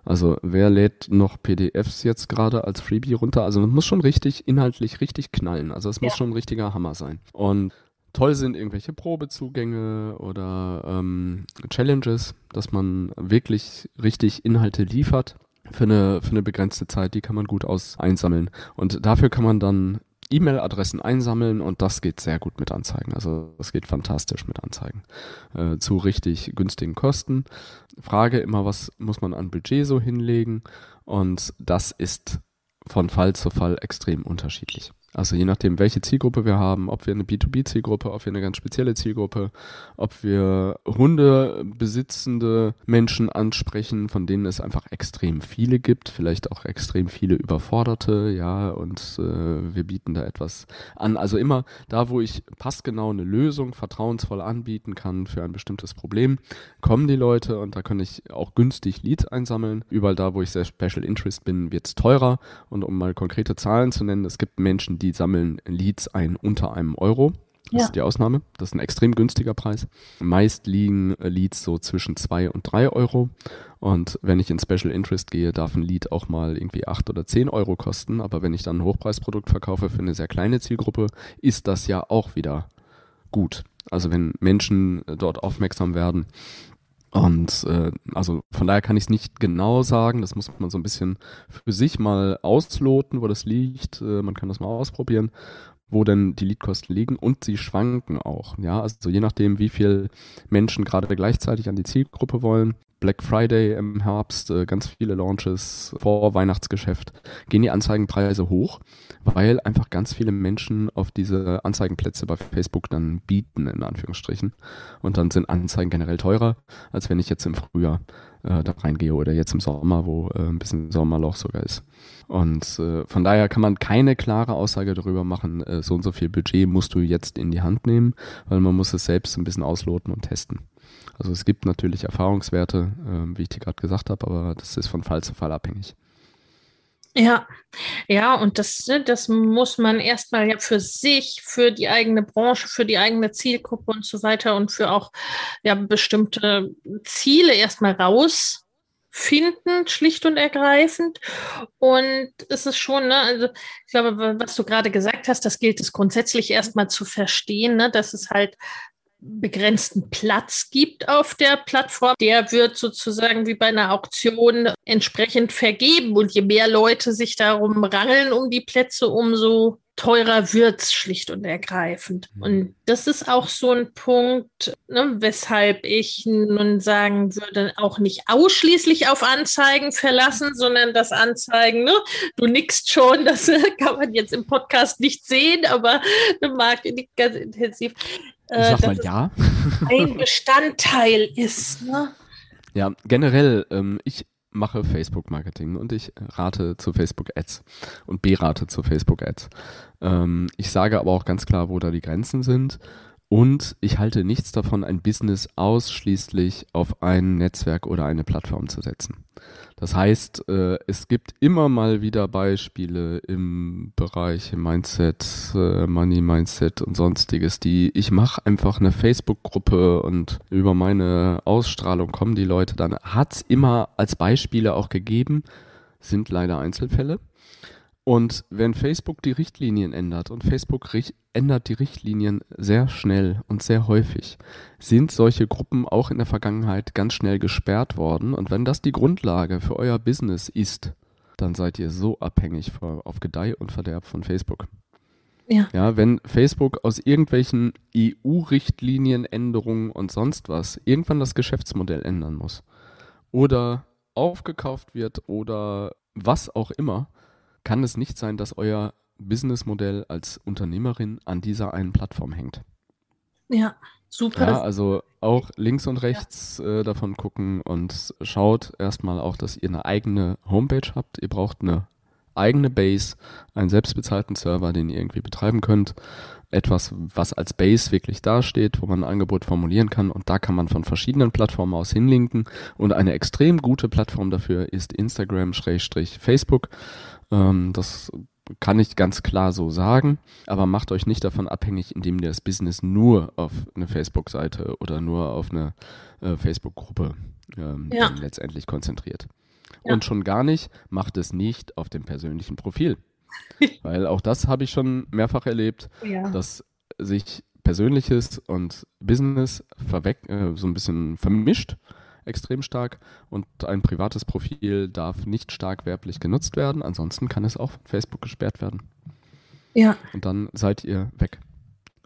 Also wer lädt noch PDFs jetzt gerade als Freebie runter? Also man muss schon richtig, inhaltlich richtig knallen. Also es muss ja. schon ein richtiger Hammer sein. Und toll sind irgendwelche Probezugänge oder ähm, Challenges, dass man wirklich richtig Inhalte liefert für eine, für eine begrenzte Zeit, die kann man gut aus einsammeln. Und dafür kann man dann E-Mail-Adressen einsammeln und das geht sehr gut mit Anzeigen. Also das geht fantastisch mit Anzeigen. Äh, zu richtig günstigen Kosten. Frage immer, was muss man an Budget so hinlegen? Und das ist von Fall zu Fall extrem unterschiedlich. Also je nachdem, welche Zielgruppe wir haben, ob wir eine B2B-Zielgruppe, ob wir eine ganz spezielle Zielgruppe, ob wir Hunde besitzende Menschen ansprechen, von denen es einfach extrem viele gibt, vielleicht auch extrem viele Überforderte, ja, und äh, wir bieten da etwas an. Also immer da, wo ich passgenau eine Lösung vertrauensvoll anbieten kann für ein bestimmtes Problem, kommen die Leute und da kann ich auch günstig Leads einsammeln. Überall da, wo ich sehr Special Interest bin, wird es teurer. Und um mal konkrete Zahlen zu nennen, es gibt Menschen, die die sammeln Leads ein unter einem Euro. Das ja. ist die Ausnahme. Das ist ein extrem günstiger Preis. Meist liegen äh, Leads so zwischen zwei und drei Euro. Und wenn ich in Special Interest gehe, darf ein Lead auch mal irgendwie acht oder zehn Euro kosten. Aber wenn ich dann ein Hochpreisprodukt verkaufe für eine sehr kleine Zielgruppe, ist das ja auch wieder gut. Also wenn Menschen äh, dort aufmerksam werden, und äh, also von daher kann ich es nicht genau sagen. Das muss man so ein bisschen für sich mal ausloten, wo das liegt. Äh, man kann das mal ausprobieren, wo denn die Leadkosten liegen und sie schwanken auch. Ja, also je nachdem, wie viel Menschen gerade gleichzeitig an die Zielgruppe wollen, Black Friday im Herbst, äh, ganz viele Launches vor Weihnachtsgeschäft, gehen die Anzeigenpreise hoch, weil einfach ganz viele Menschen auf diese Anzeigenplätze bei Facebook dann bieten, in Anführungsstrichen. Und dann sind Anzeigen generell teurer, als wenn ich jetzt im Frühjahr äh, da reingehe oder jetzt im Sommer, wo äh, ein bisschen Sommerloch sogar ist. Und äh, von daher kann man keine klare Aussage darüber machen, äh, so und so viel Budget musst du jetzt in die Hand nehmen, weil man muss es selbst ein bisschen ausloten und testen. Also es gibt natürlich Erfahrungswerte, äh, wie ich dir gerade gesagt habe, aber das ist von Fall zu Fall abhängig. Ja, ja, und das, ne, das muss man erstmal ja für sich, für die eigene Branche, für die eigene Zielgruppe und so weiter und für auch ja bestimmte Ziele erstmal rausfinden, schlicht und ergreifend. Und es ist schon, ne, also ich glaube, was du gerade gesagt hast, das gilt es grundsätzlich erstmal zu verstehen, ne, dass es halt begrenzten Platz gibt auf der Plattform, der wird sozusagen wie bei einer Auktion entsprechend vergeben. Und je mehr Leute sich darum rangeln um die Plätze, umso teurer wird's schlicht und ergreifend. Mhm. Und das ist auch so ein Punkt, ne, weshalb ich nun sagen würde, auch nicht ausschließlich auf Anzeigen verlassen, sondern das Anzeigen, ne, du nickst schon, das kann man jetzt im Podcast nicht sehen, aber ne, Marc nickt ganz intensiv. Ich sag äh, mal ja. Ein Bestandteil ist. Ne? Ja, generell, ähm, ich mache Facebook-Marketing und ich rate zu Facebook-Ads und berate zu Facebook-Ads. Ähm, ich sage aber auch ganz klar, wo da die Grenzen sind. Und ich halte nichts davon, ein Business ausschließlich auf ein Netzwerk oder eine Plattform zu setzen. Das heißt, äh, es gibt immer mal wieder Beispiele im Bereich Mindset, äh, Money Mindset und sonstiges, die ich mache einfach eine Facebook-Gruppe und über meine Ausstrahlung kommen die Leute dann. Hat es immer als Beispiele auch gegeben, sind leider Einzelfälle. Und wenn Facebook die Richtlinien ändert, und Facebook ändert die Richtlinien sehr schnell und sehr häufig, sind solche Gruppen auch in der Vergangenheit ganz schnell gesperrt worden. Und wenn das die Grundlage für euer Business ist, dann seid ihr so abhängig von, auf Gedeih und Verderb von Facebook. Ja. ja, wenn Facebook aus irgendwelchen EU-Richtlinienänderungen und sonst was irgendwann das Geschäftsmodell ändern muss oder aufgekauft wird oder was auch immer, kann es nicht sein, dass euer Businessmodell als Unternehmerin an dieser einen Plattform hängt. Ja, super. Ja, also auch links und rechts ja. äh, davon gucken und schaut erstmal auch, dass ihr eine eigene Homepage habt. Ihr braucht eine eigene Base, einen selbstbezahlten Server, den ihr irgendwie betreiben könnt. Etwas, was als Base wirklich dasteht, wo man ein Angebot formulieren kann und da kann man von verschiedenen Plattformen aus hinlinken. Und eine extrem gute Plattform dafür ist Instagram-Facebook. Ähm, das kann ich ganz klar so sagen, aber macht euch nicht davon abhängig, indem ihr das Business nur auf eine Facebook-Seite oder nur auf eine äh, Facebook-Gruppe ähm, ja. letztendlich konzentriert. Ja. Und schon gar nicht macht es nicht auf dem persönlichen Profil. Weil auch das habe ich schon mehrfach erlebt, ja. dass sich Persönliches und Business verweck, äh, so ein bisschen vermischt extrem stark und ein privates Profil darf nicht stark werblich genutzt werden. Ansonsten kann es auch von Facebook gesperrt werden. Ja. Und dann seid ihr weg.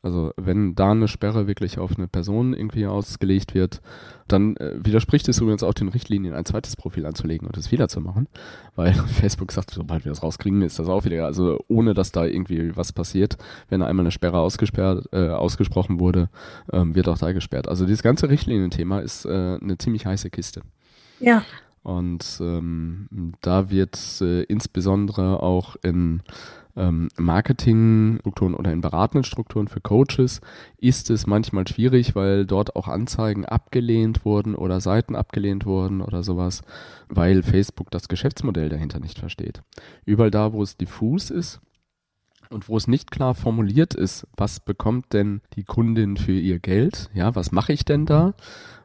Also wenn da eine Sperre wirklich auf eine Person irgendwie ausgelegt wird, dann äh, widerspricht es übrigens auch den Richtlinien, ein zweites Profil anzulegen und es wieder zu machen, weil Facebook sagt, sobald wir das rauskriegen, ist das auch wieder, also ohne dass da irgendwie was passiert, wenn einmal eine Sperre ausgesperrt, äh, ausgesprochen wurde, ähm, wird auch da gesperrt. Also dieses ganze Richtlinienthema ist äh, eine ziemlich heiße Kiste. Ja. Und ähm, da wird äh, insbesondere auch in ähm, Marketingstrukturen oder in beratenden Strukturen für Coaches ist es manchmal schwierig, weil dort auch Anzeigen abgelehnt wurden oder Seiten abgelehnt wurden oder sowas, weil Facebook das Geschäftsmodell dahinter nicht versteht. Überall da, wo es diffus ist, und wo es nicht klar formuliert ist, was bekommt denn die Kundin für ihr Geld, ja, was mache ich denn da,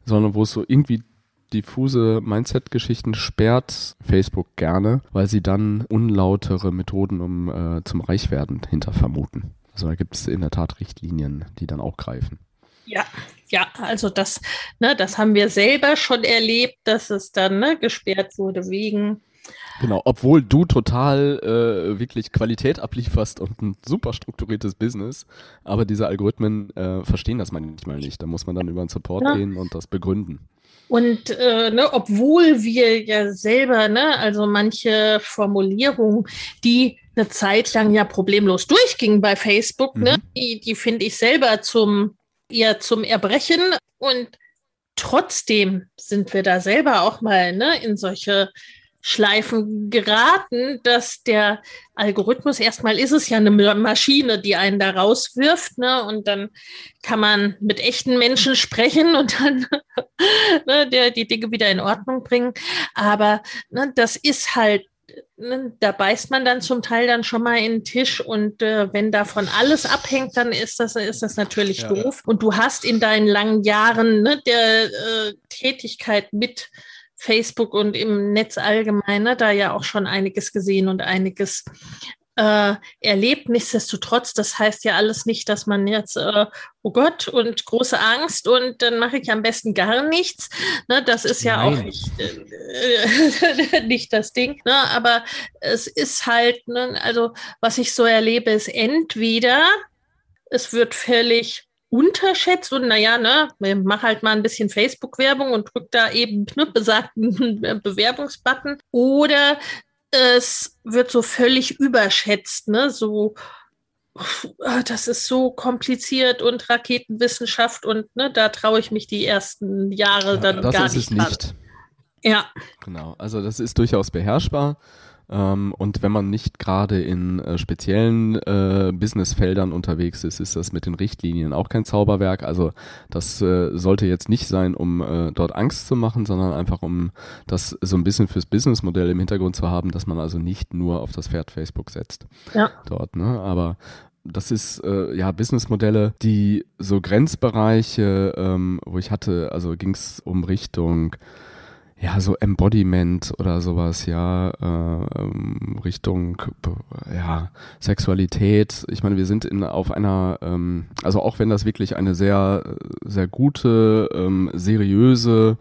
sondern wo es so irgendwie diffuse Mindset-Geschichten sperrt Facebook gerne, weil sie dann unlautere Methoden um äh, zum Reichwerden hinter vermuten. Also da gibt es in der Tat Richtlinien, die dann auch greifen. Ja, ja, also das, ne, das haben wir selber schon erlebt, dass es dann ne, gesperrt wurde wegen Genau, obwohl du total äh, wirklich Qualität ablieferst und ein super strukturiertes Business, aber diese Algorithmen äh, verstehen das manchmal nicht. Da muss man dann über den Support ja. gehen und das begründen. Und äh, ne, obwohl wir ja selber, ne, also manche Formulierungen, die eine Zeit lang ja problemlos durchgingen bei Facebook, ne, mhm. ne, die, die finde ich selber zum eher zum Erbrechen. Und trotzdem sind wir da selber auch mal ne, in solche Schleifen geraten, dass der Algorithmus erstmal ist es ja eine Maschine, die einen da rauswirft, ne? Und dann kann man mit echten Menschen sprechen und dann ne, der, die Dinge wieder in Ordnung bringen. Aber ne, das ist halt ne, da beißt man dann zum Teil dann schon mal in den Tisch und äh, wenn davon alles abhängt, dann ist das, ist das natürlich ja. doof. Und du hast in deinen langen Jahren ne, der äh, Tätigkeit mit Facebook und im Netz allgemein ne, da ja auch schon einiges gesehen und einiges äh, erlebt. Nichtsdestotrotz, das heißt ja alles nicht, dass man jetzt, äh, oh Gott, und große Angst und dann mache ich am besten gar nichts. Ne, das ist ja Nein. auch nicht, äh, nicht das Ding. Ne, aber es ist halt, ne, also was ich so erlebe, ist entweder es wird völlig unterschätzt und naja, ne, mach halt mal ein bisschen Facebook-Werbung und drück da eben ne, besagten Bewerbungsbutton. Oder es wird so völlig überschätzt, ne, so ah, das ist so kompliziert und Raketenwissenschaft und ne, da traue ich mich die ersten Jahre ja, dann gar nicht. Das ist es nicht. Ja. Genau, also das ist durchaus beherrschbar. Ähm, und wenn man nicht gerade in äh, speziellen äh, Businessfeldern unterwegs ist, ist das mit den Richtlinien auch kein Zauberwerk. Also das äh, sollte jetzt nicht sein, um äh, dort Angst zu machen, sondern einfach um das so ein bisschen fürs Businessmodell im Hintergrund zu haben, dass man also nicht nur auf das Pferd Facebook setzt. Ja. Dort, ne? Aber das ist äh, ja Businessmodelle, die so Grenzbereiche, ähm, wo ich hatte, also ging es um Richtung ja, so Embodiment oder sowas, ja, äh, ähm, Richtung, ja, Sexualität. Ich meine, wir sind in, auf einer, ähm, also auch wenn das wirklich eine sehr, sehr gute, ähm, seriöse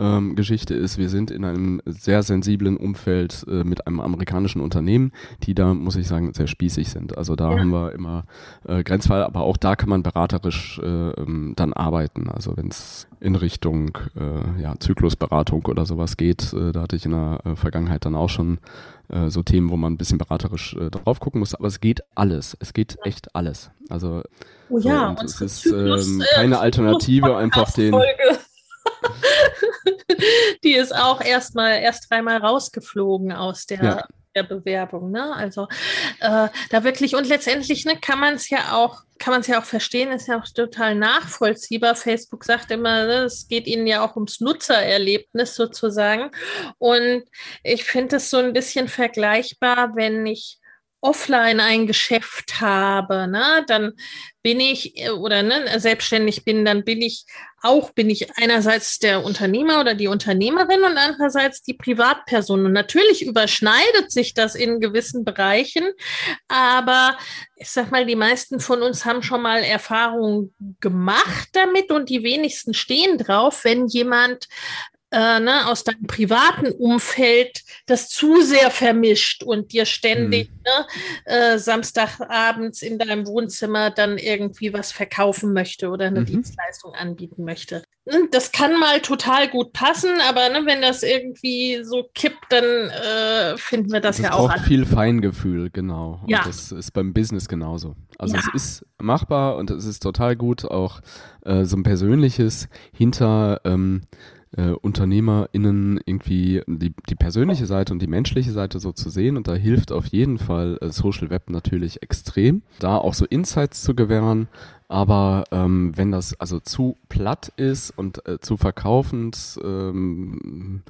ähm, Geschichte ist, wir sind in einem sehr sensiblen Umfeld äh, mit einem amerikanischen Unternehmen, die da, muss ich sagen, sehr spießig sind. Also da ja. haben wir immer äh, Grenzfall, aber auch da kann man beraterisch äh, ähm, dann arbeiten. Also wenn es in Richtung äh, ja, Zyklusberatung oder sowas geht, äh, da hatte ich in der äh, Vergangenheit dann auch schon so Themen, wo man ein bisschen beraterisch äh, drauf gucken muss, aber es geht alles. Es geht echt alles. Also oh ja, so, und es ist ähm, keine Alternative, einfach den. die ist auch erstmal erst dreimal rausgeflogen aus der, ja. der Bewerbung. Ne? Also äh, da wirklich, und letztendlich ne, kann man es ja auch, kann man es ja auch verstehen, ist ja auch total nachvollziehbar. Facebook sagt immer, ne, es geht ihnen ja auch ums Nutzererlebnis sozusagen. Und ich finde es so ein bisschen vergleichbar, wenn ich offline ein Geschäft habe, ne, dann bin ich äh, oder ne, selbstständig bin, dann bin ich auch, bin ich einerseits der Unternehmer oder die Unternehmerin und andererseits die Privatperson. Und natürlich überschneidet sich das in gewissen Bereichen, aber ich sag mal, die meisten von uns haben schon mal Erfahrungen gemacht damit und die wenigsten stehen drauf, wenn jemand äh, ne, aus deinem privaten Umfeld das zu sehr vermischt und dir ständig mhm. ne, äh, Samstagabends in deinem Wohnzimmer dann irgendwie was verkaufen möchte oder eine mhm. Dienstleistung anbieten möchte. Hm, das kann mal total gut passen, aber ne, wenn das irgendwie so kippt, dann äh, finden wir das, das ja auch. Es braucht viel Feingefühl, genau. Ja. Und das ist beim Business genauso. Also ja. es ist machbar und es ist total gut, auch äh, so ein persönliches hinter ähm, äh, UnternehmerInnen irgendwie die, die persönliche Seite und die menschliche Seite so zu sehen. Und da hilft auf jeden Fall äh, Social Web natürlich extrem, da auch so Insights zu gewähren, aber ähm, wenn das also zu platt ist und äh, zu verkaufend, ähm,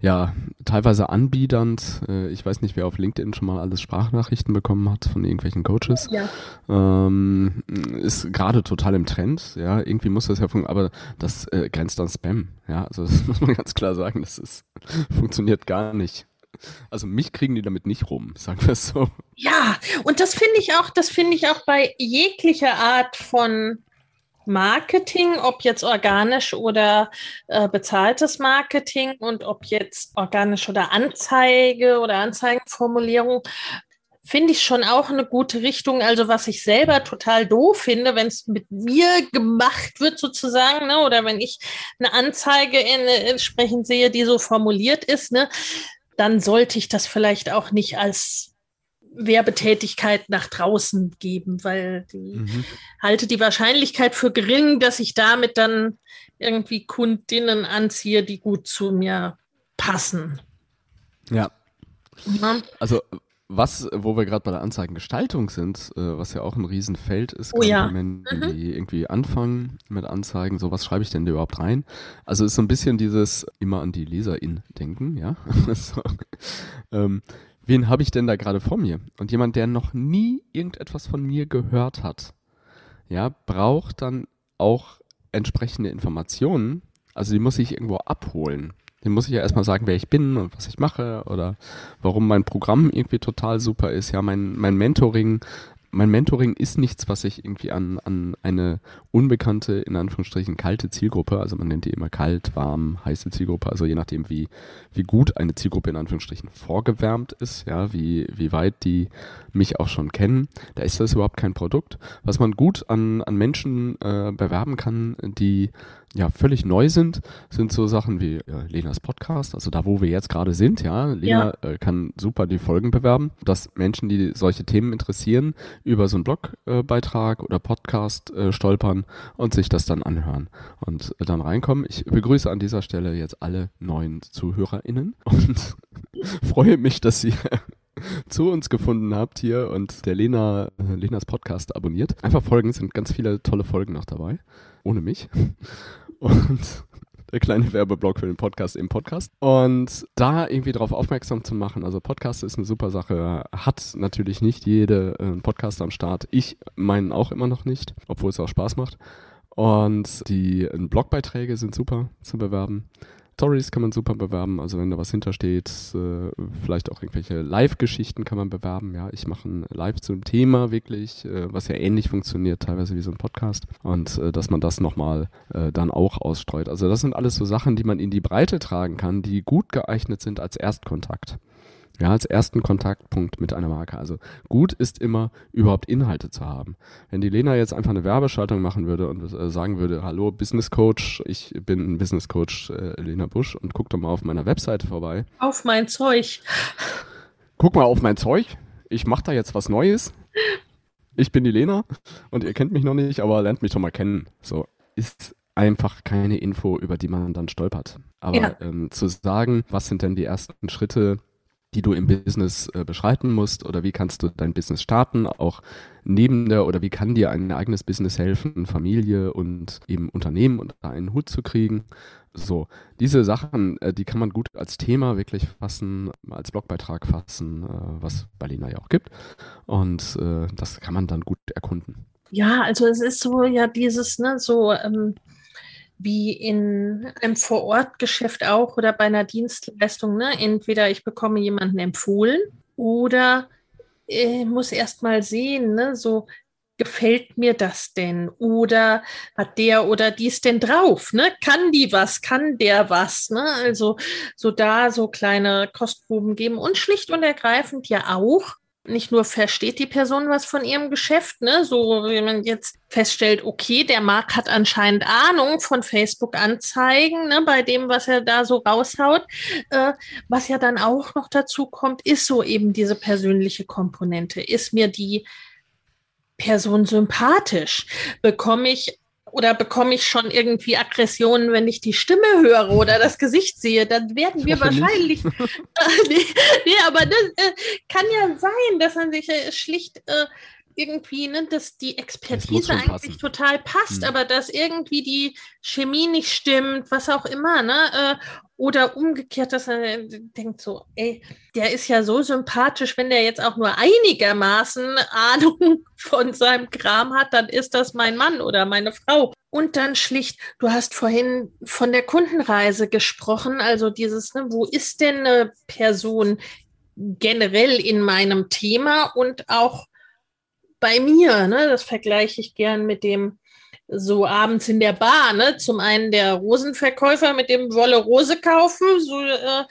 ja, teilweise anbiedernd, äh, ich weiß nicht, wer auf LinkedIn schon mal alles Sprachnachrichten bekommen hat von irgendwelchen Coaches, ja. ähm, ist gerade total im Trend, ja, irgendwie muss das ja funktionieren, aber das äh, grenzt an Spam, ja, also das muss man ganz klar sagen, das ist, funktioniert gar nicht. Also mich kriegen die damit nicht rum, sagen wir es so. Ja, und das finde ich auch, das finde ich auch bei jeglicher Art von Marketing, ob jetzt organisch oder äh, bezahltes Marketing und ob jetzt organisch oder Anzeige oder Anzeigenformulierung, finde ich schon auch eine gute Richtung. Also was ich selber total doof finde, wenn es mit mir gemacht wird sozusagen, ne, oder wenn ich eine Anzeige in, entsprechend sehe, die so formuliert ist, ne, dann sollte ich das vielleicht auch nicht als Werbetätigkeit nach draußen geben, weil die mhm. halte die Wahrscheinlichkeit für gering, dass ich damit dann irgendwie Kundinnen anziehe, die gut zu mir passen. Ja. ja. Also was, wo wir gerade bei der Anzeigengestaltung sind, äh, was ja auch ein Riesenfeld ist, oh, ja. Menschen, mhm. die irgendwie anfangen mit Anzeigen, so was schreibe ich denn überhaupt rein? Also ist so ein bisschen dieses immer an die LeserIn denken, ja. so. ähm, wen habe ich denn da gerade vor mir? Und jemand, der noch nie irgendetwas von mir gehört hat, ja, braucht dann auch entsprechende Informationen. Also die muss ich irgendwo abholen. Dem muss ich ja erstmal sagen, wer ich bin und was ich mache oder warum mein Programm irgendwie total super ist. Ja, mein, mein Mentoring mein Mentoring ist nichts, was ich irgendwie an, an eine unbekannte, in Anführungsstrichen kalte Zielgruppe, also man nennt die immer kalt, warm, heiße Zielgruppe, also je nachdem, wie, wie gut eine Zielgruppe in Anführungsstrichen vorgewärmt ist, ja, wie, wie weit die mich auch schon kennen, da ist das überhaupt kein Produkt. Was man gut an, an Menschen äh, bewerben kann, die ja völlig neu sind, sind so Sachen wie ja, Lenas Podcast, also da, wo wir jetzt gerade sind, ja. Lena ja. Äh, kann super die Folgen bewerben, dass Menschen, die solche Themen interessieren, über so einen Blogbeitrag äh, oder Podcast äh, stolpern und sich das dann anhören und dann reinkommen. Ich begrüße an dieser Stelle jetzt alle neuen ZuhörerInnen und freue mich, dass sie zu uns gefunden habt hier und der Lena, äh, Lenas Podcast abonniert. Einfach folgen, sind ganz viele tolle Folgen noch dabei. Ohne mich. Und der kleine Werbeblock für den Podcast im Podcast. Und da irgendwie darauf aufmerksam zu machen, also Podcast ist eine super Sache, hat natürlich nicht jede äh, Podcast am Start. Ich meinen auch immer noch nicht, obwohl es auch Spaß macht. Und die äh, Blogbeiträge sind super zu bewerben. Stories kann man super bewerben, also wenn da was hintersteht, äh, vielleicht auch irgendwelche Live-Geschichten kann man bewerben. Ja, ich mache ein Live zum Thema wirklich, äh, was ja ähnlich funktioniert, teilweise wie so ein Podcast. Und äh, dass man das nochmal äh, dann auch ausstreut. Also das sind alles so Sachen, die man in die Breite tragen kann, die gut geeignet sind als Erstkontakt ja, als ersten Kontaktpunkt mit einer Marke. Also gut ist immer, überhaupt Inhalte zu haben. Wenn die Lena jetzt einfach eine Werbeschaltung machen würde und äh, sagen würde, hallo Business Coach, ich bin Business Coach äh, Lena Busch und guck doch mal auf meiner Webseite vorbei. Auf mein Zeug. Guck mal auf mein Zeug. Ich mache da jetzt was Neues. Ich bin die Lena und ihr kennt mich noch nicht, aber lernt mich doch mal kennen. So ist einfach keine Info, über die man dann stolpert. Aber ja. ähm, zu sagen, was sind denn die ersten Schritte, die du im Business äh, beschreiten musst oder wie kannst du dein Business starten, auch neben der oder wie kann dir ein eigenes Business helfen, Familie und eben Unternehmen unter einen Hut zu kriegen. So, diese Sachen, äh, die kann man gut als Thema wirklich fassen, als Blogbeitrag fassen, äh, was Berliner ja auch gibt. Und äh, das kann man dann gut erkunden. Ja, also es ist so ja dieses, ne, so ähm, wie in einem Vorortgeschäft auch oder bei einer Dienstleistung. Ne? Entweder ich bekomme jemanden empfohlen oder äh, muss erst mal sehen, ne? so gefällt mir das denn? Oder hat der oder dies denn drauf? Ne? Kann die was? Kann der was? Ne? Also so da so kleine Kostproben geben und schlicht und ergreifend ja auch nicht nur versteht die Person was von ihrem Geschäft, ne, so wie man jetzt feststellt, okay, der Markt hat anscheinend Ahnung von Facebook-Anzeigen, ne, bei dem, was er da so raushaut. Äh, was ja dann auch noch dazu kommt, ist so eben diese persönliche Komponente. Ist mir die Person sympathisch? Bekomme ich oder bekomme ich schon irgendwie Aggressionen, wenn ich die Stimme höre oder das Gesicht sehe, dann werden wir wahrscheinlich. nee, nee, aber das äh, kann ja sein, dass man sich äh, schlicht äh, irgendwie, ne, dass die Expertise eigentlich passen. total passt, hm. aber dass irgendwie die Chemie nicht stimmt, was auch immer, ne? Äh, oder umgekehrt, dass er denkt so, ey, der ist ja so sympathisch, wenn der jetzt auch nur einigermaßen Ahnung von seinem Kram hat, dann ist das mein Mann oder meine Frau. Und dann schlicht, du hast vorhin von der Kundenreise gesprochen, also dieses, ne, wo ist denn eine Person generell in meinem Thema und auch bei mir, ne, das vergleiche ich gern mit dem so abends in der Bar, ne? Zum einen der Rosenverkäufer mit dem Wolle Rose kaufen, so äh,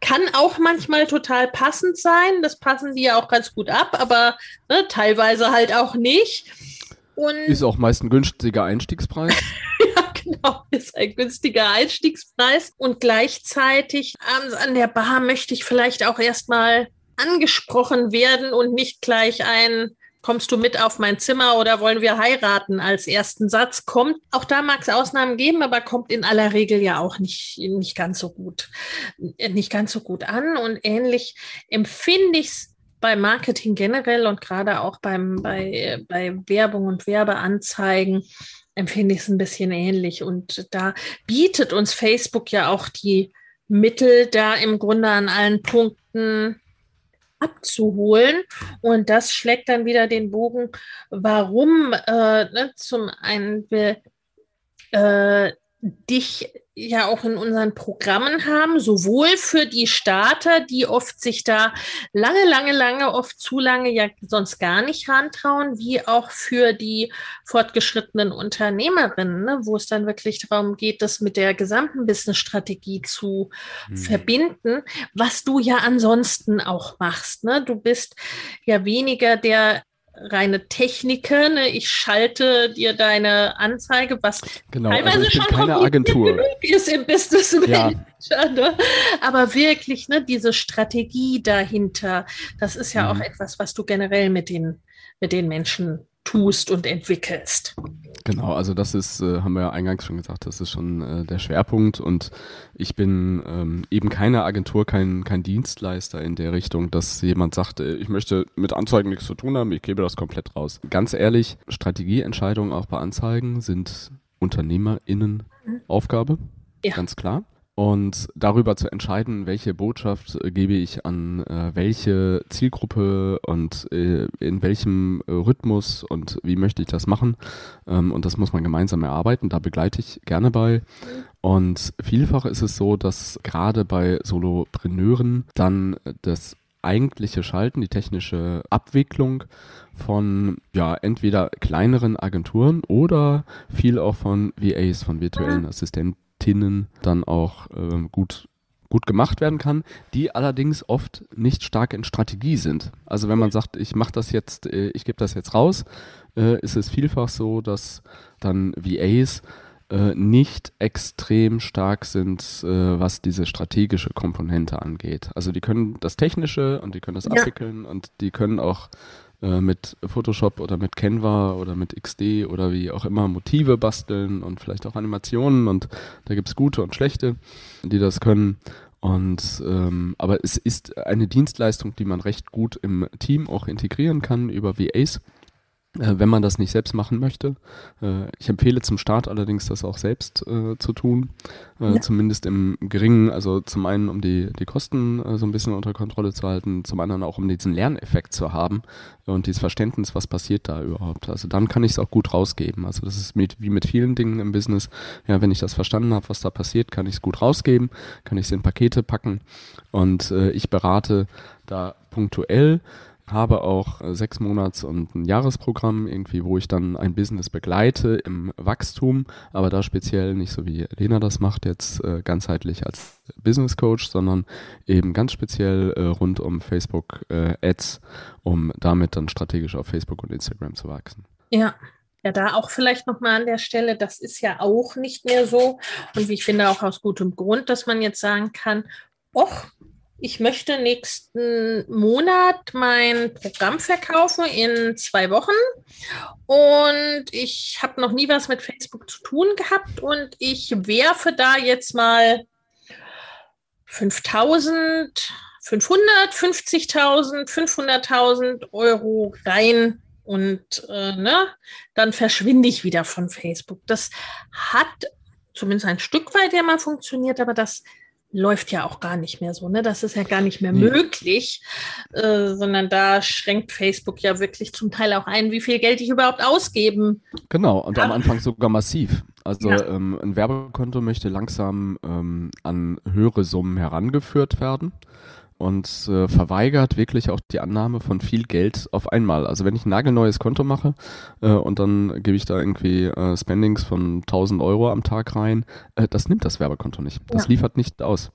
kann auch manchmal total passend sein. Das passen die ja auch ganz gut ab, aber ne, teilweise halt auch nicht. Und ist auch meist ein günstiger Einstiegspreis. ja, genau, ist ein günstiger Einstiegspreis. Und gleichzeitig abends an der Bar möchte ich vielleicht auch erstmal angesprochen werden und nicht gleich ein kommst du mit auf mein Zimmer oder wollen wir heiraten als ersten Satz kommt. Auch da mag es Ausnahmen geben, aber kommt in aller Regel ja auch nicht, nicht ganz so gut, nicht ganz so gut an. Und ähnlich empfinde ich es bei Marketing generell und gerade auch beim, bei, bei Werbung und Werbeanzeigen empfinde ich es ein bisschen ähnlich. Und da bietet uns Facebook ja auch die Mittel, da im Grunde an allen Punkten abzuholen. Und das schlägt dann wieder den Bogen, warum äh, ne, zum einen äh, dich ja auch in unseren Programmen haben, sowohl für die Starter, die oft sich da lange, lange, lange, oft zu lange ja sonst gar nicht rantrauen, wie auch für die fortgeschrittenen Unternehmerinnen, ne, wo es dann wirklich darum geht, das mit der gesamten Businessstrategie zu hm. verbinden, was du ja ansonsten auch machst. Ne? Du bist ja weniger der reine Techniker. Ne? Ich schalte dir deine Anzeige, was genau, also teilweise also schon keine Agentur ist im Business ja. ne? Aber wirklich, ne, diese Strategie dahinter, das ist ja mhm. auch etwas, was du generell mit den, mit den Menschen tust und entwickelst. Genau, also das ist, äh, haben wir ja eingangs schon gesagt, das ist schon äh, der Schwerpunkt und ich bin ähm, eben keine Agentur, kein, kein Dienstleister in der Richtung, dass jemand sagt, äh, ich möchte mit Anzeigen nichts zu tun haben, ich gebe das komplett raus. Ganz ehrlich, Strategieentscheidungen auch bei Anzeigen sind UnternehmerInnen Aufgabe, ja. ganz klar und darüber zu entscheiden, welche Botschaft äh, gebe ich an äh, welche Zielgruppe und äh, in welchem äh, Rhythmus und wie möchte ich das machen. Ähm, und das muss man gemeinsam erarbeiten. Da begleite ich gerne bei. Und vielfach ist es so, dass gerade bei Solopreneuren dann das eigentliche Schalten, die technische Abwicklung von ja entweder kleineren Agenturen oder viel auch von VAs, von virtuellen Assistenten Tinnen dann auch äh, gut gut gemacht werden kann, die allerdings oft nicht stark in Strategie sind. Also wenn man sagt, ich mache das jetzt, äh, ich gebe das jetzt raus, äh, ist es vielfach so, dass dann VAs äh, nicht extrem stark sind, was diese strategische Komponente angeht. Also die können das Technische und die können das ja. abwickeln und die können auch äh, mit Photoshop oder mit Canva oder mit XD oder wie auch immer Motive basteln und vielleicht auch Animationen und da gibt es gute und schlechte, die das können. Und ähm, aber es ist eine Dienstleistung, die man recht gut im Team auch integrieren kann über VAs. Äh, wenn man das nicht selbst machen möchte. Äh, ich empfehle zum Start allerdings, das auch selbst äh, zu tun, äh, ja. zumindest im geringen, also zum einen, um die, die Kosten äh, so ein bisschen unter Kontrolle zu halten, zum anderen auch, um diesen Lerneffekt zu haben und dieses Verständnis, was passiert da überhaupt. Also dann kann ich es auch gut rausgeben. Also das ist mit, wie mit vielen Dingen im Business. Ja, wenn ich das verstanden habe, was da passiert, kann ich es gut rausgeben, kann ich es in Pakete packen und äh, ich berate da punktuell habe auch äh, sechs Monats und ein Jahresprogramm irgendwie, wo ich dann ein Business begleite im Wachstum, aber da speziell nicht so wie Lena das macht jetzt äh, ganzheitlich als Business Coach, sondern eben ganz speziell äh, rund um Facebook äh, Ads, um damit dann strategisch auf Facebook und Instagram zu wachsen. Ja. Ja, da auch vielleicht nochmal an der Stelle, das ist ja auch nicht mehr so. Und ich finde, auch aus gutem Grund, dass man jetzt sagen kann, och, ich möchte nächsten Monat mein Programm verkaufen in zwei Wochen. Und ich habe noch nie was mit Facebook zu tun gehabt. Und ich werfe da jetzt mal 5000, 500, 50.000, 500.000 Euro rein. Und äh, ne, dann verschwinde ich wieder von Facebook. Das hat zumindest ein Stück weit ja mal funktioniert, aber das läuft ja auch gar nicht mehr so. Ne? Das ist ja gar nicht mehr nee. möglich, äh, sondern da schränkt Facebook ja wirklich zum Teil auch ein, wie viel Geld ich überhaupt ausgeben. Genau, und am Anfang sogar massiv. Also ja. ähm, ein Werbekonto möchte langsam ähm, an höhere Summen herangeführt werden und äh, verweigert wirklich auch die Annahme von viel Geld auf einmal. Also wenn ich ein nagelneues Konto mache äh, und dann gebe ich da irgendwie äh, Spendings von 1000 Euro am Tag rein, äh, das nimmt das Werbekonto nicht. Das ja. liefert nicht aus.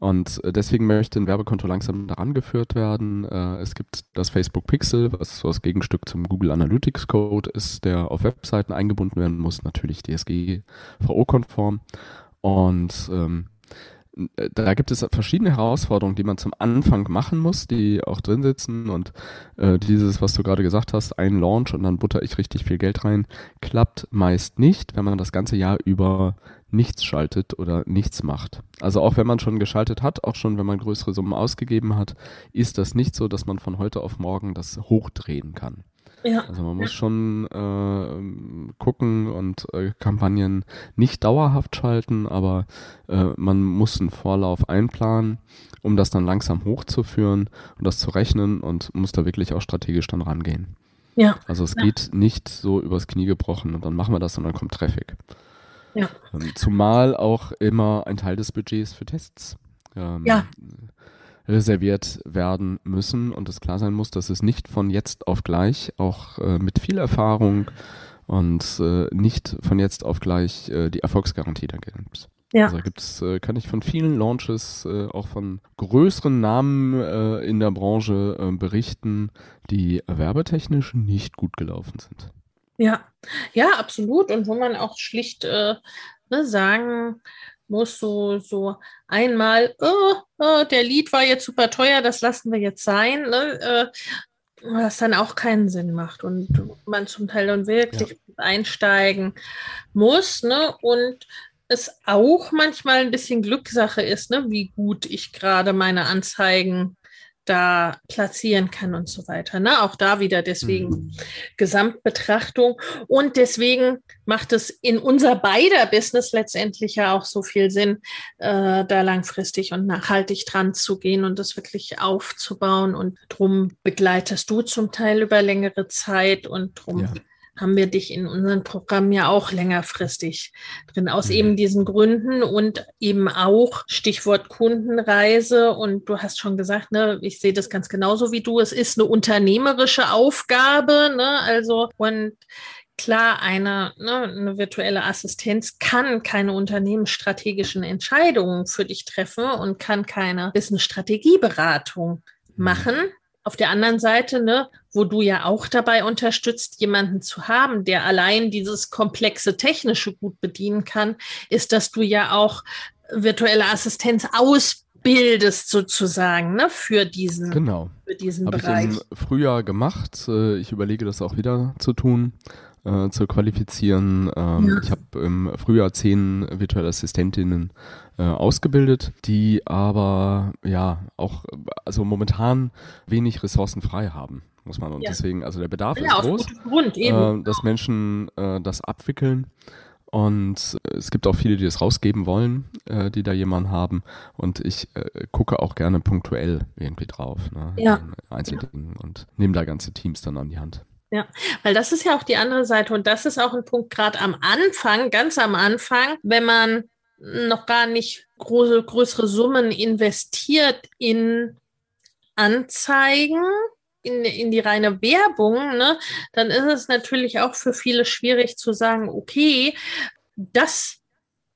Und äh, deswegen möchte ein Werbekonto langsam daran geführt werden. Äh, es gibt das Facebook Pixel, was so das Gegenstück zum Google Analytics Code ist, der auf Webseiten eingebunden werden muss, natürlich DSGVO-konform. Und ähm, äh, da gibt es verschiedene Herausforderungen, die man zum Anfang machen muss, die auch drin sitzen und äh, dieses, was du gerade gesagt hast, ein Launch und dann butter ich richtig viel Geld rein, klappt meist nicht, wenn man das ganze Jahr über nichts schaltet oder nichts macht. Also auch wenn man schon geschaltet hat, auch schon wenn man größere Summen ausgegeben hat, ist das nicht so, dass man von heute auf morgen das hochdrehen kann. Ja. Also man muss schon äh, gucken und äh, Kampagnen nicht dauerhaft schalten, aber äh, man muss einen Vorlauf einplanen, um das dann langsam hochzuführen und das zu rechnen und muss da wirklich auch strategisch dann rangehen. Ja. Also es ja. geht nicht so übers Knie gebrochen und dann machen wir das und dann kommt Traffic. Ja. Ähm, zumal auch immer ein Teil des Budgets für Tests. Ähm, ja reserviert werden müssen und es klar sein muss, dass es nicht von jetzt auf gleich, auch äh, mit viel Erfahrung und äh, nicht von jetzt auf gleich äh, die Erfolgsgarantie da gibt. Ja. Also gibt's, äh, kann ich von vielen Launches, äh, auch von größeren Namen äh, in der Branche berichten, die werbetechnisch nicht gut gelaufen sind. Ja, ja, absolut. Und wo man auch schlicht ne, sagen muss so, so einmal, oh, oh, der Lied war jetzt super teuer, das lassen wir jetzt sein. Ne? Äh, was dann auch keinen Sinn macht und man zum Teil dann wirklich ja. einsteigen muss, ne? Und es auch manchmal ein bisschen Glückssache ist, ne? wie gut ich gerade meine Anzeigen da platzieren kann und so weiter. Ne? Auch da wieder deswegen mhm. Gesamtbetrachtung. Und deswegen macht es in unser beider Business letztendlich ja auch so viel Sinn, äh, da langfristig und nachhaltig dran zu gehen und das wirklich aufzubauen. Und drum begleitest du zum Teil über längere Zeit und drum ja haben wir dich in unserem Programm ja auch längerfristig drin, aus mhm. eben diesen Gründen und eben auch Stichwort Kundenreise. Und du hast schon gesagt, ne, ich sehe das ganz genauso wie du. Es ist eine unternehmerische Aufgabe, ne, also und Klar, eine, ne, eine virtuelle Assistenz kann keine unternehmensstrategischen Entscheidungen für dich treffen und kann keine Business-Strategieberatung mhm. machen. Auf der anderen Seite, ne, wo du ja auch dabei unterstützt, jemanden zu haben, der allein dieses komplexe Technische gut bedienen kann, ist, dass du ja auch virtuelle Assistenz ausbildest sozusagen ne, für diesen, genau. für diesen Hab Bereich. Ich im Frühjahr gemacht. Äh, ich überlege das auch wieder zu tun äh, zu qualifizieren. Ähm, ja. Ich habe im Frühjahr zehn virtuelle Assistentinnen äh, ausgebildet, die aber ja auch also momentan wenig Ressourcen frei haben muss man und ja. deswegen also der Bedarf ja, ist groß, Grund, äh, dass Menschen äh, das abwickeln. Und es gibt auch viele, die das rausgeben wollen, äh, die da jemanden haben. Und ich äh, gucke auch gerne punktuell irgendwie drauf. Ne? Ja. Einzeldingen ja. und nehme da ganze Teams dann an die Hand. Ja, weil das ist ja auch die andere Seite und das ist auch ein Punkt gerade am Anfang, ganz am Anfang, wenn man noch gar nicht große, größere Summen investiert in Anzeigen, in, in die reine Werbung, ne, dann ist es natürlich auch für viele schwierig zu sagen, okay, das,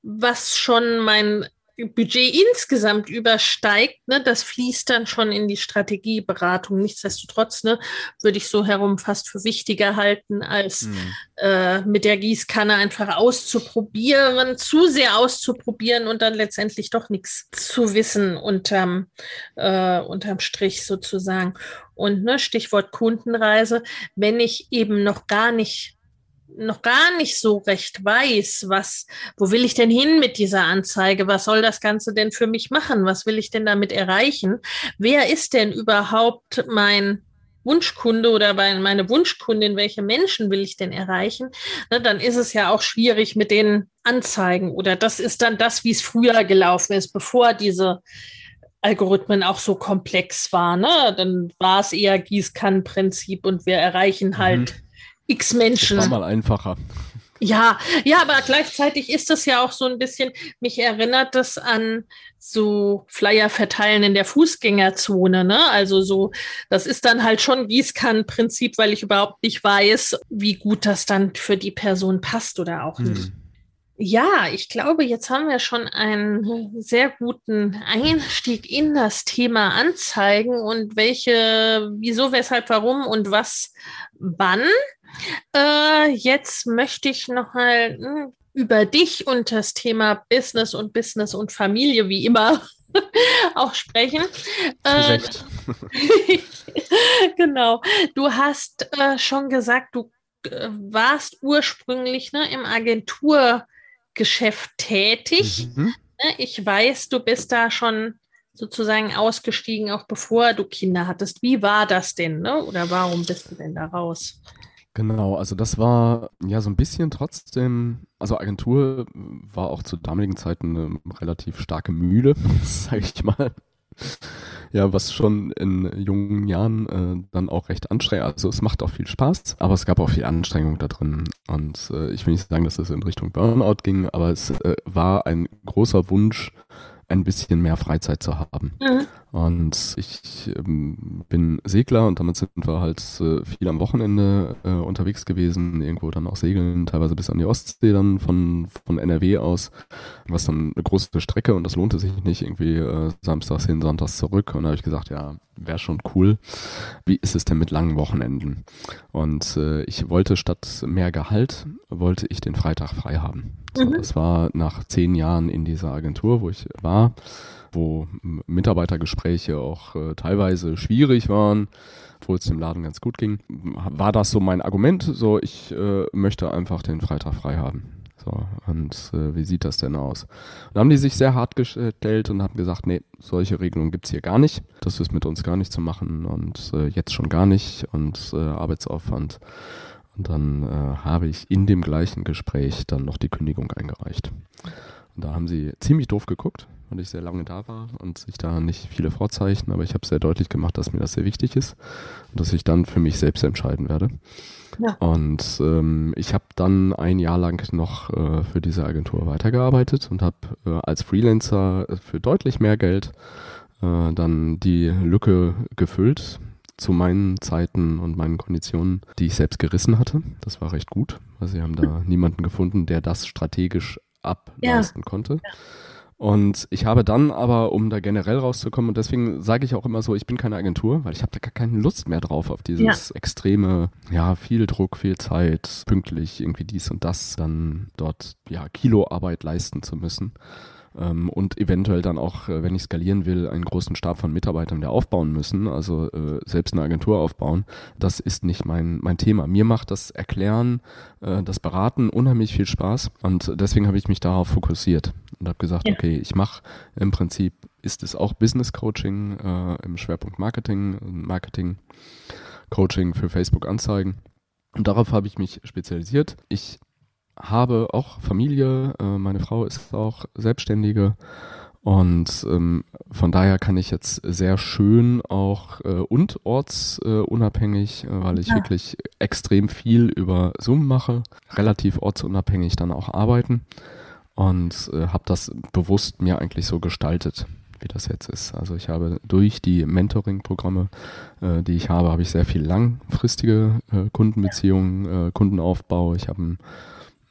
was schon mein Budget insgesamt übersteigt, ne, das fließt dann schon in die Strategieberatung. Nichtsdestotrotz ne, würde ich so herum fast für wichtiger halten, als mhm. äh, mit der Gießkanne einfach auszuprobieren, zu sehr auszuprobieren und dann letztendlich doch nichts zu wissen unterm, äh, unterm Strich sozusagen. Und ne, Stichwort Kundenreise, wenn ich eben noch gar nicht noch gar nicht so recht weiß, was, wo will ich denn hin mit dieser Anzeige? Was soll das Ganze denn für mich machen? Was will ich denn damit erreichen? Wer ist denn überhaupt mein Wunschkunde oder meine Wunschkundin? Welche Menschen will ich denn erreichen? Na, dann ist es ja auch schwierig mit den Anzeigen oder das ist dann das, wie es früher gelaufen ist, bevor diese Algorithmen auch so komplex waren. Ne? Dann war es eher Gießkannenprinzip und wir erreichen halt mhm x Menschen. Das war mal einfacher. Ja, ja, aber gleichzeitig ist das ja auch so ein bisschen, mich erinnert das an so Flyer verteilen in der Fußgängerzone, ne? Also so, das ist dann halt schon Gießkannenprinzip, weil ich überhaupt nicht weiß, wie gut das dann für die Person passt oder auch nicht. Hm. Ja, ich glaube, jetzt haben wir schon einen sehr guten Einstieg in das Thema Anzeigen und welche, wieso, weshalb, warum und was, wann. Äh, jetzt möchte ich noch mal mh, hm, über dich und das Thema Business und Business und Familie, wie immer, auch sprechen. Äh, genau. Du hast äh, schon gesagt, du äh, warst ursprünglich ne, im Agenturgeschäft tätig. Mhm. Ne, ich weiß, du bist da schon sozusagen ausgestiegen, auch bevor du Kinder hattest. Wie war das denn? Ne? Oder warum bist du denn da raus? Genau, also das war ja so ein bisschen trotzdem, also Agentur war auch zu damaligen Zeiten eine relativ starke Mühle, sage ich mal. Ja, was schon in jungen Jahren äh, dann auch recht anstrengend, also es macht auch viel Spaß, aber es gab auch viel Anstrengung da drin. Und äh, ich will nicht sagen, dass es in Richtung Burnout ging, aber es äh, war ein großer Wunsch, ein bisschen mehr Freizeit zu haben. Mhm. Und ich ähm, bin Segler und damit sind wir halt äh, viel am Wochenende äh, unterwegs gewesen, irgendwo dann auch segeln, teilweise bis an die Ostsee dann von, von NRW aus, was dann eine große Strecke und das lohnte sich nicht, irgendwie äh, samstags hin, sonntags zurück. Und da habe ich gesagt, ja, wäre schon cool. Wie ist es denn mit langen Wochenenden? Und äh, ich wollte statt mehr Gehalt, wollte ich den Freitag frei haben. So, mhm. Das war nach zehn Jahren in dieser Agentur, wo ich war wo Mitarbeitergespräche auch äh, teilweise schwierig waren, obwohl es dem Laden ganz gut ging, war das so mein Argument, so ich äh, möchte einfach den Freitag frei haben. So, und äh, wie sieht das denn aus? Und haben die sich sehr hart gestellt und haben gesagt, nee, solche Regelungen gibt es hier gar nicht. Das ist mit uns gar nicht zu machen und äh, jetzt schon gar nicht und äh, Arbeitsaufwand. Und dann äh, habe ich in dem gleichen Gespräch dann noch die Kündigung eingereicht. Und da haben sie ziemlich doof geguckt, weil ich sehr lange da war und sich da nicht viele Vorzeichen, aber ich habe sehr deutlich gemacht, dass mir das sehr wichtig ist und dass ich dann für mich selbst entscheiden werde. Ja. Und ähm, ich habe dann ein Jahr lang noch äh, für diese Agentur weitergearbeitet und habe äh, als Freelancer für deutlich mehr Geld äh, dann die Lücke gefüllt zu meinen Zeiten und meinen Konditionen, die ich selbst gerissen hatte. Das war recht gut, weil sie haben da niemanden gefunden, der das strategisch ableisten ja. konnte. Ja. Und ich habe dann aber, um da generell rauszukommen, und deswegen sage ich auch immer so, ich bin keine Agentur, weil ich habe da gar keine Lust mehr drauf, auf dieses ja. extreme, ja, viel Druck, viel Zeit, pünktlich irgendwie dies und das, dann dort, ja, Kiloarbeit leisten zu müssen ähm, und eventuell dann auch, äh, wenn ich skalieren will, einen großen Stab von Mitarbeitern wieder aufbauen müssen, also äh, selbst eine Agentur aufbauen. Das ist nicht mein, mein Thema. Mir macht das Erklären, äh, das Beraten unheimlich viel Spaß und deswegen habe ich mich darauf fokussiert und habe gesagt, ja. okay, ich mache im Prinzip, ist es auch Business Coaching äh, im Schwerpunkt Marketing, Marketing Coaching für Facebook Anzeigen. Und darauf habe ich mich spezialisiert. Ich habe auch Familie, äh, meine Frau ist auch Selbstständige und ähm, von daher kann ich jetzt sehr schön auch äh, und ortsunabhängig, äh, weil ich ja. wirklich extrem viel über Zoom mache, relativ ortsunabhängig dann auch arbeiten und äh, habe das bewusst mir eigentlich so gestaltet wie das jetzt ist. Also ich habe durch die Mentoring-Programme, äh, die ich habe, habe ich sehr viel langfristige äh, Kundenbeziehungen, äh, Kundenaufbau. Ich habe ein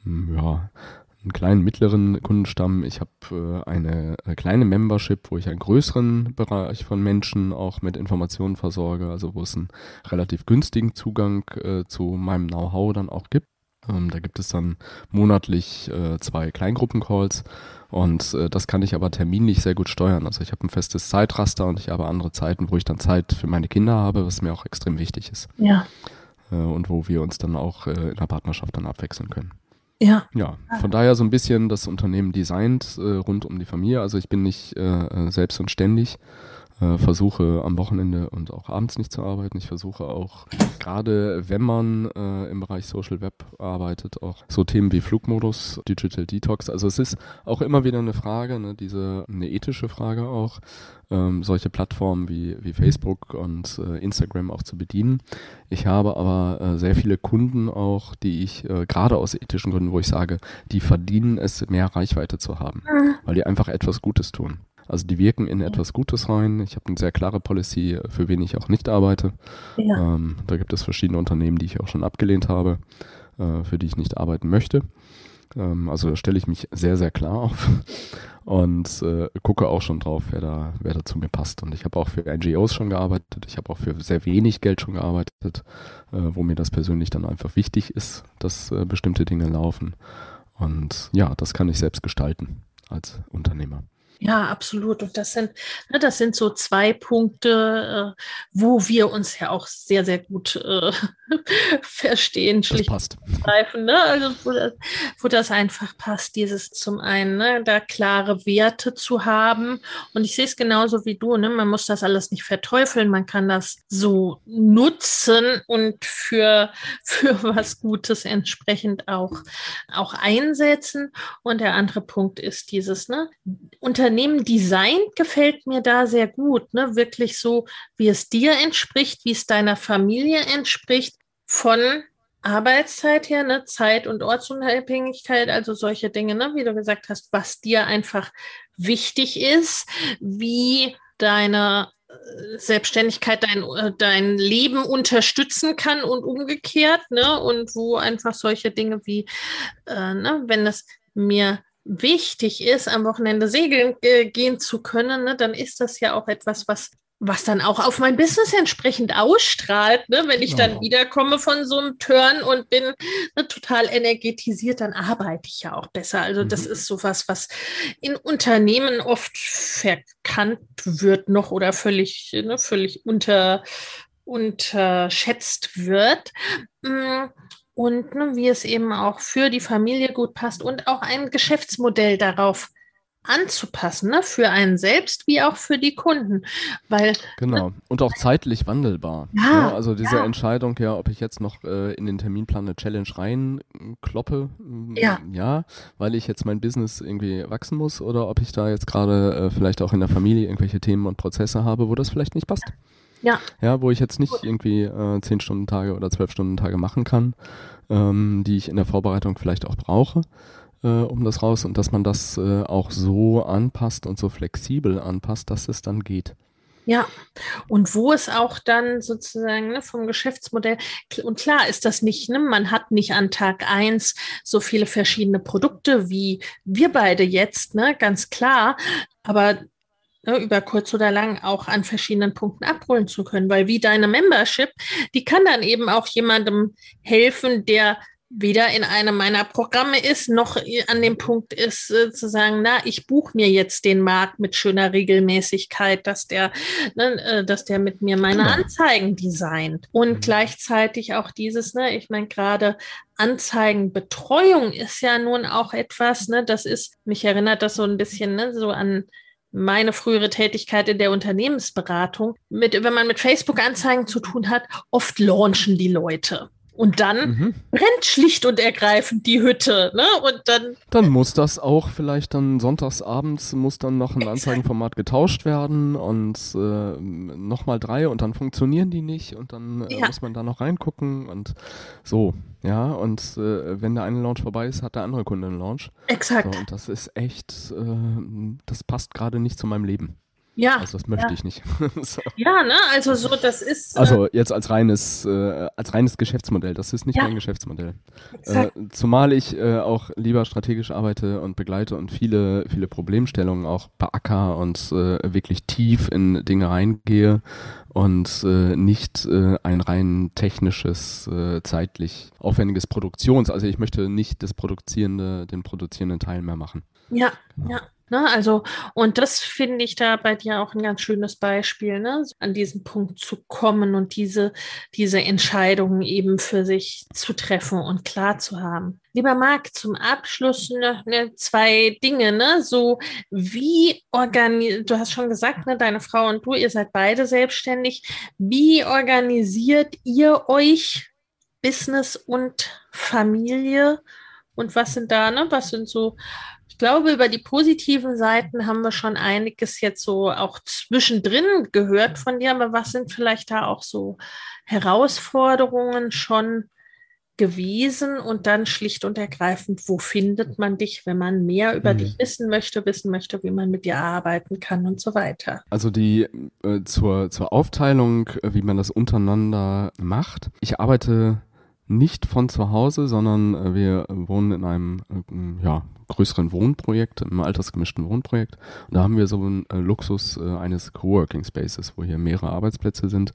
ja, einen kleinen, mittleren Kundenstamm. Ich habe äh, eine, eine, kleine Membership, wo ich einen größeren Bereich von Menschen auch mit Informationen versorge, also wo es einen relativ günstigen Zugang äh, zu meinem Know-how dann auch gibt. Ähm, da gibt es dann monatlich äh, zwei Kleingruppencalls und äh, das kann ich aber terminlich sehr gut steuern. Also ich habe ein festes Zeitraster und ich habe andere Zeiten, wo ich dann Zeit für meine Kinder habe, was mir auch extrem wichtig ist. Ja. Äh, und wo wir uns dann auch äh, in der Partnerschaft dann abwechseln können. Ja. Ja, von daher so ein bisschen das Unternehmen designt äh, rund um die Familie. Also ich bin nicht äh, äh selbst und ständig, äh, versuche am Wochenende und auch abends nicht zu arbeiten. Ich versuche auch, gerade wenn man äh, im Bereich Social Web arbeitet, auch so Themen wie Flugmodus, Digital Detox. Also es ist auch immer wieder eine Frage, ne, diese eine ethische Frage auch, ähm, solche Plattformen wie, wie Facebook und äh, Instagram auch zu bedienen. Ich habe aber äh, sehr viele Kunden auch, die ich äh, gerade aus ethischen Gründen, wo ich sage, die verdienen es, mehr Reichweite zu haben, mhm. weil die einfach etwas Gutes tun. Also die wirken in etwas Gutes rein. Ich habe eine sehr klare Policy, für wen ich auch nicht arbeite. Ja. Ähm, da gibt es verschiedene Unternehmen, die ich auch schon abgelehnt habe, äh, für die ich nicht arbeiten möchte. Ähm, also da stelle ich mich sehr, sehr klar auf und äh, gucke auch schon drauf, wer da, wer da zu mir passt. Und ich habe auch für NGOs schon gearbeitet, ich habe auch für sehr wenig Geld schon gearbeitet, äh, wo mir das persönlich dann einfach wichtig ist, dass äh, bestimmte Dinge laufen. Und ja, das kann ich selbst gestalten als Unternehmer. Ja, absolut. Und das sind, ne, das sind so zwei Punkte, äh, wo wir uns ja auch sehr, sehr gut äh, verstehen. Passt. Greifen, ne? Also wo das, wo das, einfach passt, dieses zum einen, ne, da klare Werte zu haben. Und ich sehe es genauso wie du, ne? Man muss das alles nicht verteufeln, man kann das so nutzen und für, für was Gutes entsprechend auch, auch einsetzen. Und der andere Punkt ist dieses, ne, unter Unternehmen designt gefällt mir da sehr gut. Ne? Wirklich so, wie es dir entspricht, wie es deiner Familie entspricht, von Arbeitszeit her, ne? Zeit- und Ortsunabhängigkeit, also solche Dinge, ne? wie du gesagt hast, was dir einfach wichtig ist, wie deine äh, Selbstständigkeit dein, äh, dein Leben unterstützen kann und umgekehrt, ne? Und wo einfach solche Dinge wie, äh, ne, wenn es mir wichtig ist, am Wochenende segeln äh, gehen zu können, ne, dann ist das ja auch etwas, was was dann auch auf mein Business entsprechend ausstrahlt. Ne? Wenn ich dann wiederkomme von so einem Turn und bin ne, total energetisiert, dann arbeite ich ja auch besser. Also mhm. das ist sowas, was in Unternehmen oft verkannt wird noch oder völlig, ne, völlig unter, unterschätzt wird. Mm, und ne, wie es eben auch für die Familie gut passt und auch ein Geschäftsmodell darauf anzupassen, ne? für einen selbst wie auch für die Kunden. Weil, genau, ne? und auch zeitlich wandelbar. Ja, ne? Also diese ja. Entscheidung, ja, ob ich jetzt noch äh, in den Terminplan eine Challenge reinkloppe, mm, ja. ja, weil ich jetzt mein Business irgendwie wachsen muss oder ob ich da jetzt gerade äh, vielleicht auch in der Familie irgendwelche Themen und Prozesse habe, wo das vielleicht nicht passt. Ja. Ja, wo ich jetzt nicht irgendwie äh, 10 Stunden Tage oder 12 Stunden Tage machen kann, ähm, die ich in der Vorbereitung vielleicht auch brauche äh, um das raus und dass man das äh, auch so anpasst und so flexibel anpasst, dass es dann geht. Ja, und wo es auch dann sozusagen ne, vom Geschäftsmodell, und klar ist das nicht, ne, man hat nicht an Tag eins so viele verschiedene Produkte wie wir beide jetzt, ne, ganz klar, aber ne, über kurz oder lang auch an verschiedenen Punkten abholen zu können, weil wie deine Membership, die kann dann eben auch jemandem helfen, der weder in einem meiner Programme ist, noch an dem Punkt ist, äh, zu sagen, na, ich buche mir jetzt den Markt mit schöner Regelmäßigkeit, dass der, ne, äh, dass der mit mir meine genau. Anzeigen designt. Und mhm. gleichzeitig auch dieses, ne, ich meine, gerade Anzeigenbetreuung ist ja nun auch etwas, ne, das ist, mich erinnert das so ein bisschen, ne, so an meine frühere Tätigkeit in der Unternehmensberatung. Mit, wenn man mit Facebook-Anzeigen zu tun hat, oft launchen die Leute. Und dann mhm. brennt schlicht und ergreifend die Hütte, ne? Und dann. Dann muss das auch vielleicht dann sonntagsabends muss dann noch ein. Anzeigenformat getauscht werden und äh, nochmal drei und dann funktionieren die nicht und dann äh, ja. muss man da noch reingucken und so, ja. Und äh, wenn der eine Launch vorbei ist, hat der andere Kunde einen Launch. Exakt. So, und das ist echt, äh, das passt gerade nicht zu meinem Leben. Ja. Also das möchte ja. ich nicht. so. Ja, ne? Also so, das ist. Äh also jetzt als reines, äh, als reines Geschäftsmodell. Das ist nicht ja. mein Geschäftsmodell. Äh, zumal ich äh, auch lieber strategisch arbeite und begleite und viele, viele Problemstellungen auch beacker und äh, wirklich tief in Dinge reingehe und äh, nicht ein rein technisches, zeitlich aufwendiges Produktions. Also ich möchte nicht das produzierende, den produzierenden Teil mehr machen. Ja, genau. ja. Ne, also, und das finde ich da bei dir auch ein ganz schönes Beispiel, ne, an diesen Punkt zu kommen und diese, diese Entscheidungen eben für sich zu treffen und klar zu haben. Lieber Marc, zum Abschluss noch ne, zwei Dinge, ne, so wie organisiert, du hast schon gesagt, ne, deine Frau und du, ihr seid beide selbstständig. Wie organisiert ihr euch Business und Familie? Und was sind da, ne, was sind so ich glaube, über die positiven Seiten haben wir schon einiges jetzt so auch zwischendrin gehört von dir, aber was sind vielleicht da auch so Herausforderungen schon gewesen und dann schlicht und ergreifend, wo findet man dich, wenn man mehr über mhm. dich wissen möchte, wissen möchte, wie man mit dir arbeiten kann und so weiter. Also die äh, zur, zur Aufteilung, äh, wie man das untereinander macht. Ich arbeite nicht von zu Hause, sondern äh, wir wohnen in einem äh, ja, größeren Wohnprojekt, im altersgemischten Wohnprojekt. Und da haben wir so einen äh, Luxus eines Coworking Spaces, wo hier mehrere Arbeitsplätze sind,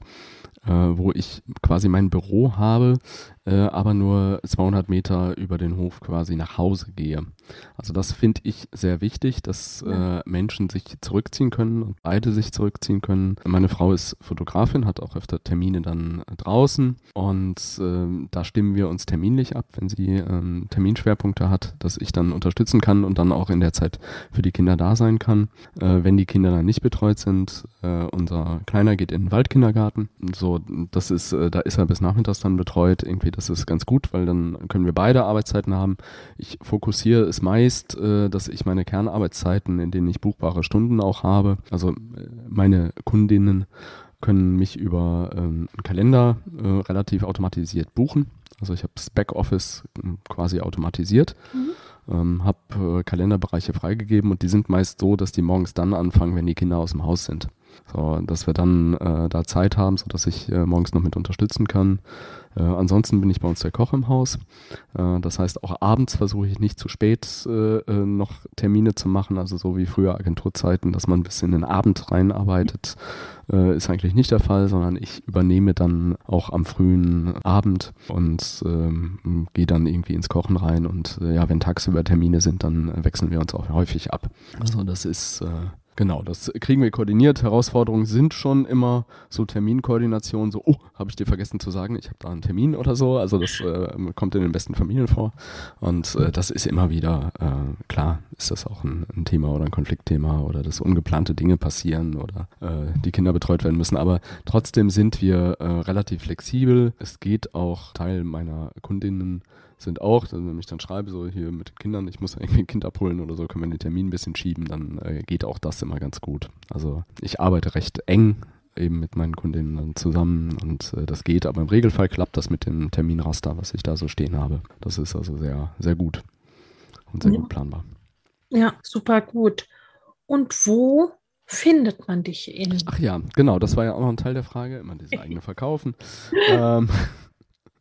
wo ich quasi mein Büro habe, aber nur 200 Meter über den Hof quasi nach Hause gehe. Also das finde ich sehr wichtig, dass äh, Menschen sich zurückziehen können und beide sich zurückziehen können. Meine Frau ist Fotografin, hat auch öfter Termine dann draußen und äh, da stimmen wir uns terminlich ab, wenn sie ähm, Terminschwerpunkte hat, dass ich dann unterstützen kann und dann auch in der Zeit für die Kinder da sein kann. Äh, wenn die Kinder dann nicht betreut sind, äh, unser Kleiner geht in den Waldkindergarten. So, das ist, äh, da ist er bis nachmittags dann betreut, irgendwie das ist ganz gut, weil dann können wir beide Arbeitszeiten haben. Ich fokussiere es meist, äh, dass ich meine Kernarbeitszeiten, in denen ich buchbare Stunden auch habe, also äh, meine Kundinnen können mich über ähm, einen Kalender äh, relativ automatisiert buchen. Also ich habe das Backoffice quasi automatisiert. Mhm. Ähm, habe äh, Kalenderbereiche freigegeben und die sind meist so, dass die morgens dann anfangen, wenn die Kinder aus dem Haus sind. So, dass wir dann äh, da Zeit haben, sodass ich äh, morgens noch mit unterstützen kann. Äh, ansonsten bin ich bei uns der Koch im Haus. Äh, das heißt, auch abends versuche ich nicht zu spät äh, äh, noch Termine zu machen, also so wie früher Agenturzeiten, dass man bis in den Abend reinarbeitet, äh, ist eigentlich nicht der Fall, sondern ich übernehme dann auch am frühen Abend und ähm, gehe dann irgendwie ins Kochen rein und äh, ja, wenn tagsüber Termine sind, dann wechseln wir uns auch häufig ab. Also das ist Genau, das kriegen wir koordiniert. Herausforderungen sind schon immer so Terminkoordination, so, oh, habe ich dir vergessen zu sagen, ich habe da einen Termin oder so. Also das äh, kommt in den besten Familien vor. Und äh, das ist immer wieder, äh, klar, ist das auch ein, ein, Thema oder ein Konfliktthema oder dass ungeplante Dinge passieren oder äh, die Kinder betreut werden müssen. Aber trotzdem sind wir äh, relativ flexibel. Es geht auch Teil meiner Kundinnen sind auch, wenn ich dann schreibe, so hier mit den Kindern, ich muss irgendwie ein Kind abholen oder so, können wir den Termin ein bisschen schieben, dann äh, geht auch das immer ganz gut. Also ich arbeite recht eng eben mit meinen Kundinnen dann zusammen und äh, das geht, aber im Regelfall klappt das mit dem Terminraster, was ich da so stehen habe. Das ist also sehr, sehr gut und sehr ja. gut planbar. Ja, super gut. Und wo findet man dich in? Ach ja, genau, das war ja auch noch ein Teil der Frage, immer diese eigene Verkaufen. ähm,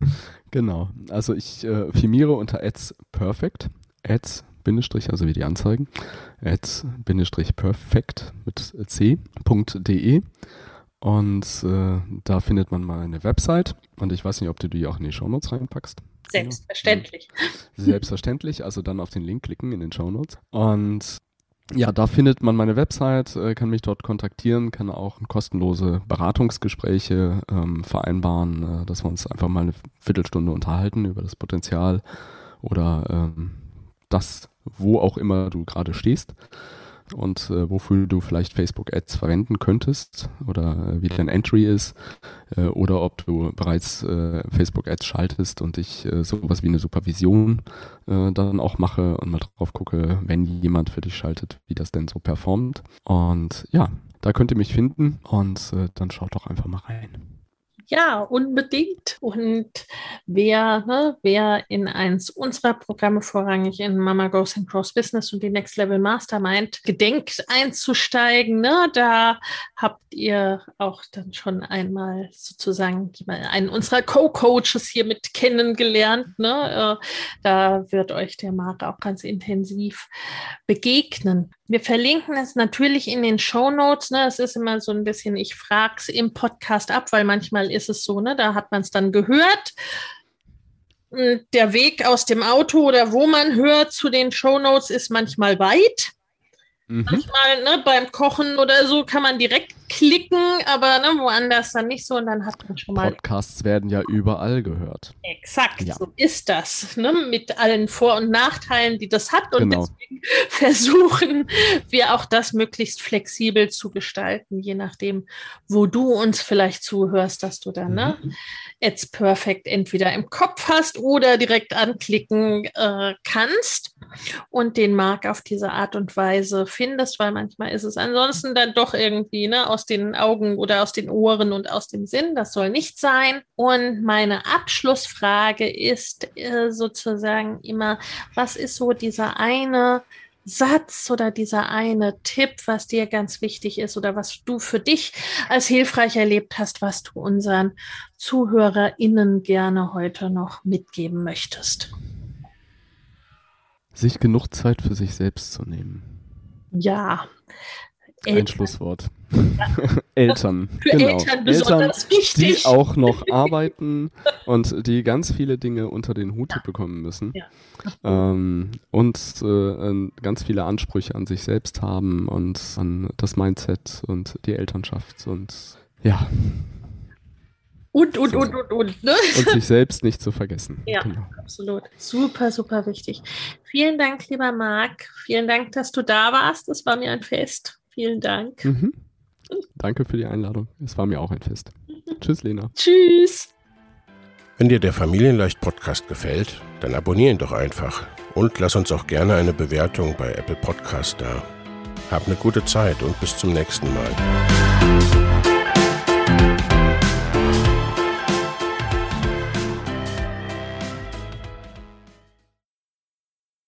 Genau. Also ich äh, firmiere unter ads perfect. Ads Bindestrich, also wie die Anzeigen. Ads Bindestrich perfect mit c.de. Und äh, da findet man mal eine Website. Und ich weiß nicht, ob du die auch in die Shownotes reinpackst. Selbstverständlich. Selbstverständlich. Also dann auf den Link klicken in den Shownotes. Und ja, da findet man meine Website, äh, kann mich dort kontaktieren, kann auch kostenlose Beratungsgespräche ähm, vereinbaren, äh, dass wir uns einfach mal eine Viertelstunde unterhalten über das Potenzial oder ähm, das, wo auch immer du gerade stehst und äh, wofür du vielleicht Facebook Ads verwenden könntest oder äh, wie dein Entry ist äh, oder ob du bereits äh, Facebook Ads schaltest und ich äh, sowas wie eine Supervision äh, dann auch mache und mal drauf gucke, wenn jemand für dich schaltet, wie das denn so performt. Und ja, da könnt ihr mich finden und dann schaut doch einfach mal rein. Ja, unbedingt. Und wer, ne, wer in eins unserer Programme vorrangig in Mama Goes and Cross Business und die Next Level Mastermind gedenkt einzusteigen, ne, da habt ihr auch dann schon einmal sozusagen einen unserer Co-Coaches hier mit kennengelernt. Ne? Äh, da wird euch der Marc auch ganz intensiv begegnen. Wir verlinken es natürlich in den Show Notes. Ne? Es ist immer so ein bisschen, ich frage es im Podcast ab, weil manchmal ist es so, ne? da hat man es dann gehört. Der Weg aus dem Auto oder wo man hört zu den Show Notes ist manchmal weit. Mhm. Manchmal ne, beim Kochen oder so kann man direkt klicken, aber ne, woanders dann nicht so und dann hat man schon mal. Podcasts werden ja überall gehört. Exakt, ja. so ist das. Ne, mit allen Vor- und Nachteilen, die das hat. Und genau. deswegen versuchen wir auch das möglichst flexibel zu gestalten, je nachdem, wo du uns vielleicht zuhörst, dass du dann ne, mhm. ne, It's Perfect entweder im Kopf hast oder direkt anklicken äh, kannst und den Mark auf diese Art und Weise findest, weil manchmal ist es ansonsten dann doch irgendwie ne, aus den Augen oder aus den Ohren und aus dem Sinn. Das soll nicht sein. Und meine Abschlussfrage ist äh, sozusagen immer, was ist so dieser eine Satz oder dieser eine Tipp, was dir ganz wichtig ist oder was du für dich als hilfreich erlebt hast, was du unseren ZuhörerInnen gerne heute noch mitgeben möchtest? Sich genug Zeit für sich selbst zu nehmen. Ja. Eltern. Ein Schlusswort. Eltern. Für genau. Eltern besonders Eltern, wichtig. Die auch noch arbeiten und die ganz viele Dinge unter den Hut ja. bekommen müssen. Ja. Ähm, und äh, ganz viele Ansprüche an sich selbst haben und an das Mindset und die Elternschaft und ja. Und, und, so. und, und, und. Ne? Und sich selbst nicht zu vergessen. Ja, genau. absolut. Super, super wichtig. Vielen Dank, lieber Marc. Vielen Dank, dass du da warst. Es war mir ein Fest. Vielen Dank. Mhm. Danke für die Einladung. Es war mir auch ein Fest. Tschüss, Lena. Tschüss. Wenn dir der Familienleicht Podcast gefällt, dann abonnier ihn doch einfach und lass uns auch gerne eine Bewertung bei Apple Podcast da. Hab eine gute Zeit und bis zum nächsten Mal.